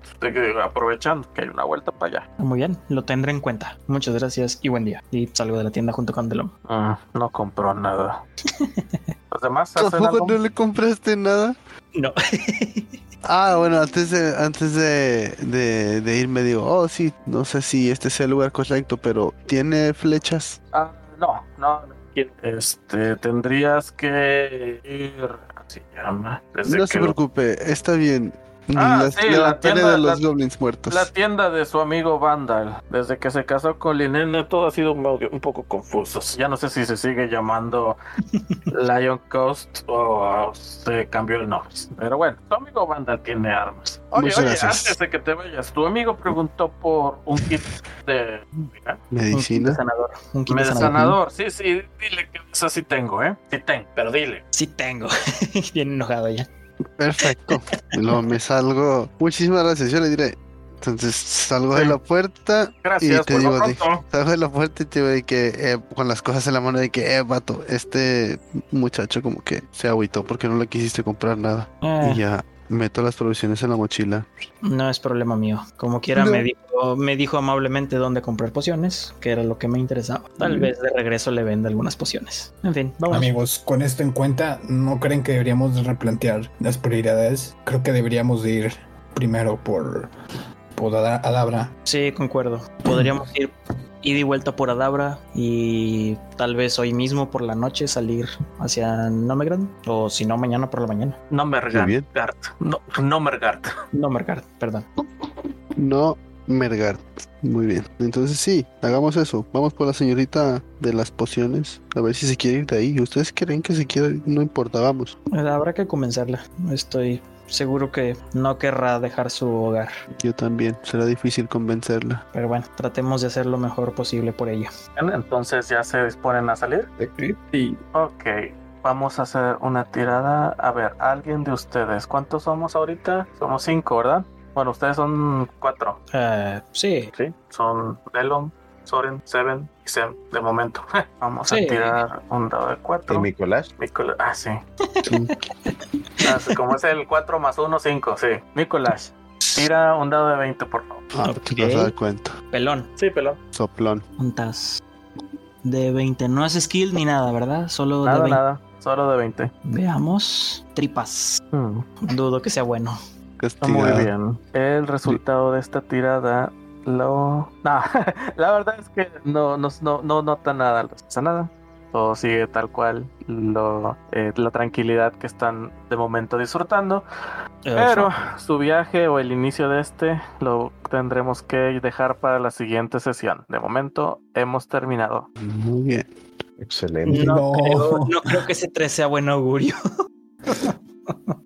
aprovechando que hay una vuelta para allá. Muy bien, lo tendré en cuenta. Muchas gracias y buen día. Y salgo de la tienda junto con Delom. Mm, no compró nada. ¿Los demás hacen ¿Tampoco algo? no le compraste nada? No. Ah, bueno, antes de, antes de, de, de irme digo, oh sí, no sé si este sea el lugar correcto, pero ¿tiene flechas? Ah, no, no. no. Este, tendrías que ir. Así se llama. Desde no que se lo- preocupe, está bien. Ah, Las- sí, la tienda- de los la- goblins muertos. La tienda de su amigo Vandal. Desde que se casó con Linena, todo ha sido un, un poco confuso. Ya no sé si se sigue llamando Lion Coast o se cambió el nombre. Pero bueno, tu amigo Vandal tiene armas. Oye, Muchas oye, gracias. antes de que te vayas, tu amigo preguntó por un kit de. Un kit Medicina. de sanador. Un kit de de sanador. sanador. Sí, sí, dile que eso sí tengo, ¿eh? Sí tengo, pero dile. Sí tengo. Bien enojado ya. Perfecto. No, me salgo. Muchísimas gracias, yo le diré. Entonces salgo de la puerta Gracias, y te digo, de- salgo de la puerta y te digo de que eh, con las cosas en la mano de que, eh, vato, este muchacho como que se agüitó porque no le quisiste comprar nada. Eh, Y ya meto las provisiones en la mochila. no es problema mío. Como quiera, No. me, dijo, me dijo amablemente dónde comprar pociones, que era lo que me interesaba. Tal Mm. vez de regreso le venda algunas pociones. En fin, vamos. Amigos, con esto en cuenta, ¿no creen que deberíamos de replantear las prioridades? Creo que deberíamos de ir primero por, por Ada- Adabra. Sí, concuerdo. Podríamos ir ida y vuelta por Adabra y tal vez hoy mismo por la noche salir hacia Nomegrad o si no mañana por la mañana. No Muy bien. Mergard. No, no Mergard. Nomergard, perdón. No Mergard. Muy bien. Entonces sí, hagamos eso. Vamos por la señorita de las pociones. A ver si se quiere ir de ahí. ¿Ustedes creen que se quiere ir? No importa, vamos. Habrá que convencerla. Estoy seguro que no querrá dejar su hogar. Yo también. Será difícil convencerla. Pero bueno, tratemos de hacer lo mejor posible por ella. Bien, Entonces ya se disponen a salir. Sí. Ok, vamos a hacer una tirada. A ver, alguien de ustedes, ¿cuántos somos ahorita? Somos cinco, ¿verdad? Bueno, ustedes son cuatro, Eh, sí, ¿sí? Son Delon, Soren, Seven y Sem, de momento. Vamos Sí. a tirar un dado de ¿Y cuatro. Nicolás? Nicolás, ah, sí. Sí. Ah, Como es el 4 más 1, 5, sí. Nicolás, tira un dado de 20, por favor. Ah, Ok. te vas a dar cuenta. pelón. Sí, pelón. Soplón. Juntas. De 20. No es skill ni nada, ¿verdad? Solo de Nada, 20. nada. Solo de 20. Veamos. Tripas. Hmm. Dudo que sea bueno. Está muy bien. El resultado de esta tirada lo. No, la verdad es que no, no, no, no nota nada, no pasa nada. Todo sigue tal cual lo, eh, la tranquilidad que están de momento disfrutando. Pero su viaje o el inicio de este lo tendremos que dejar para la siguiente sesión. De momento hemos terminado. Muy bien. Excelente. No, No. Creo, no creo que ese 3 sea buen augurio.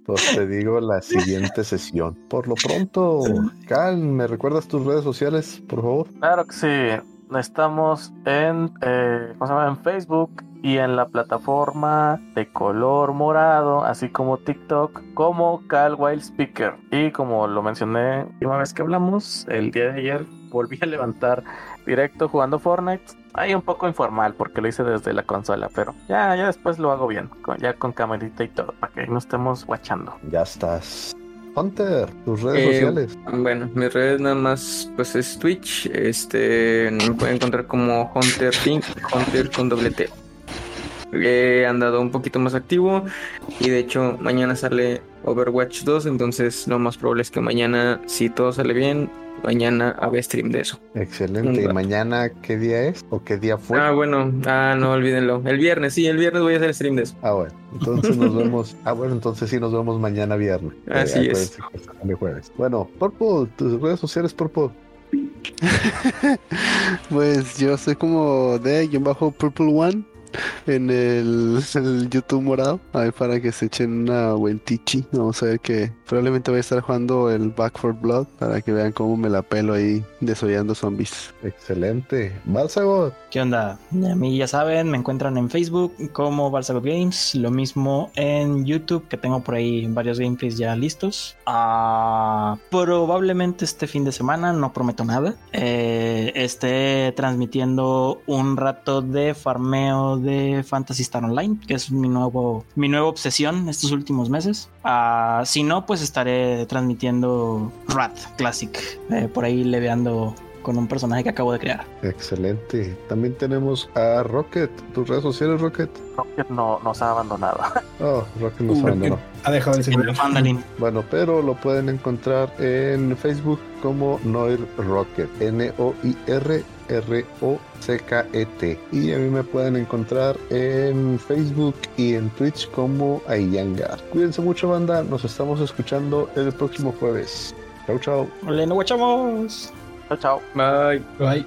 Pues te digo la siguiente sesión. Por lo pronto, Cal, ¿me recuerdas tus redes sociales, por favor? Claro que sí. estamos en, eh, ¿cómo se llama? en Facebook y en la plataforma de color morado, así como TikTok, como Cal Wild Speaker. Y como lo mencioné la última vez que hablamos, el día de ayer volví a levantar directo jugando Fortnite. Ahí un poco informal porque lo hice desde la consola, pero ya, ya después lo hago bien, con- ya con camarita y todo, para que no estemos watchando. Ya estás. Hunter, tus redes Eh, sociales. Bueno, mis redes nada más pues es Twitch, este me pueden encontrar como Hunter Pink, Hunter con doble T. He andado un poquito más activo y de hecho mañana sale Overwatch 2, entonces lo más probable es que mañana, si todo sale bien, mañana haga stream de eso. Excelente. ¿Y mañana qué día es? ¿O qué día fue? Ah, bueno, ah, no olvídenlo. El viernes, sí, el viernes voy a hacer stream de eso. Ah, bueno. Entonces nos vemos. Ah, bueno, entonces sí nos vemos mañana viernes. Así Eh, es. sale jueves. Bueno, Purple, tus redes sociales, Purple. Pues yo soy como de guion bajo Purple One en el, el YouTube morado. A ver, para que se echen una buen tichi. Vamos a ver que probablemente voy a estar jugando el Back for Blood para que vean cómo me la pelo ahí desollando zombies. Excelente. Balsagot. ¿Qué onda? A mí ya saben, me encuentran en Facebook como Balsagot Games, lo mismo en YouTube, que tengo por ahí varios gameplays ya listos. Ah, probablemente este fin de semana, no prometo nada, eh, esté transmitiendo un rato de farmeo de Fantasy Star Online, que es mi nuevo mi nueva obsesión estos últimos meses. Ah, si no, pues estaré transmitiendo Rat Classic, eh, por ahí leveando con un personaje que acabo de crear. Excelente. También tenemos a Rocket. ¿Tus redes sociales, Rocket? Rocket no, nos ha abandonado. Oh, Rocket nos Porque abandonó. ha dejado el. Bueno, pero lo pueden encontrar en Facebook como Noir Rocket. N-O-I-R-R-O-C-K-E-T. Y a mí me pueden encontrar en Facebook y en Twitch como Ayangar. Cuídense mucho, banda. Nos estamos escuchando el próximo jueves. Chau, chau. ¡Ole, no guachamos! Chao, chao. Bye. Bye.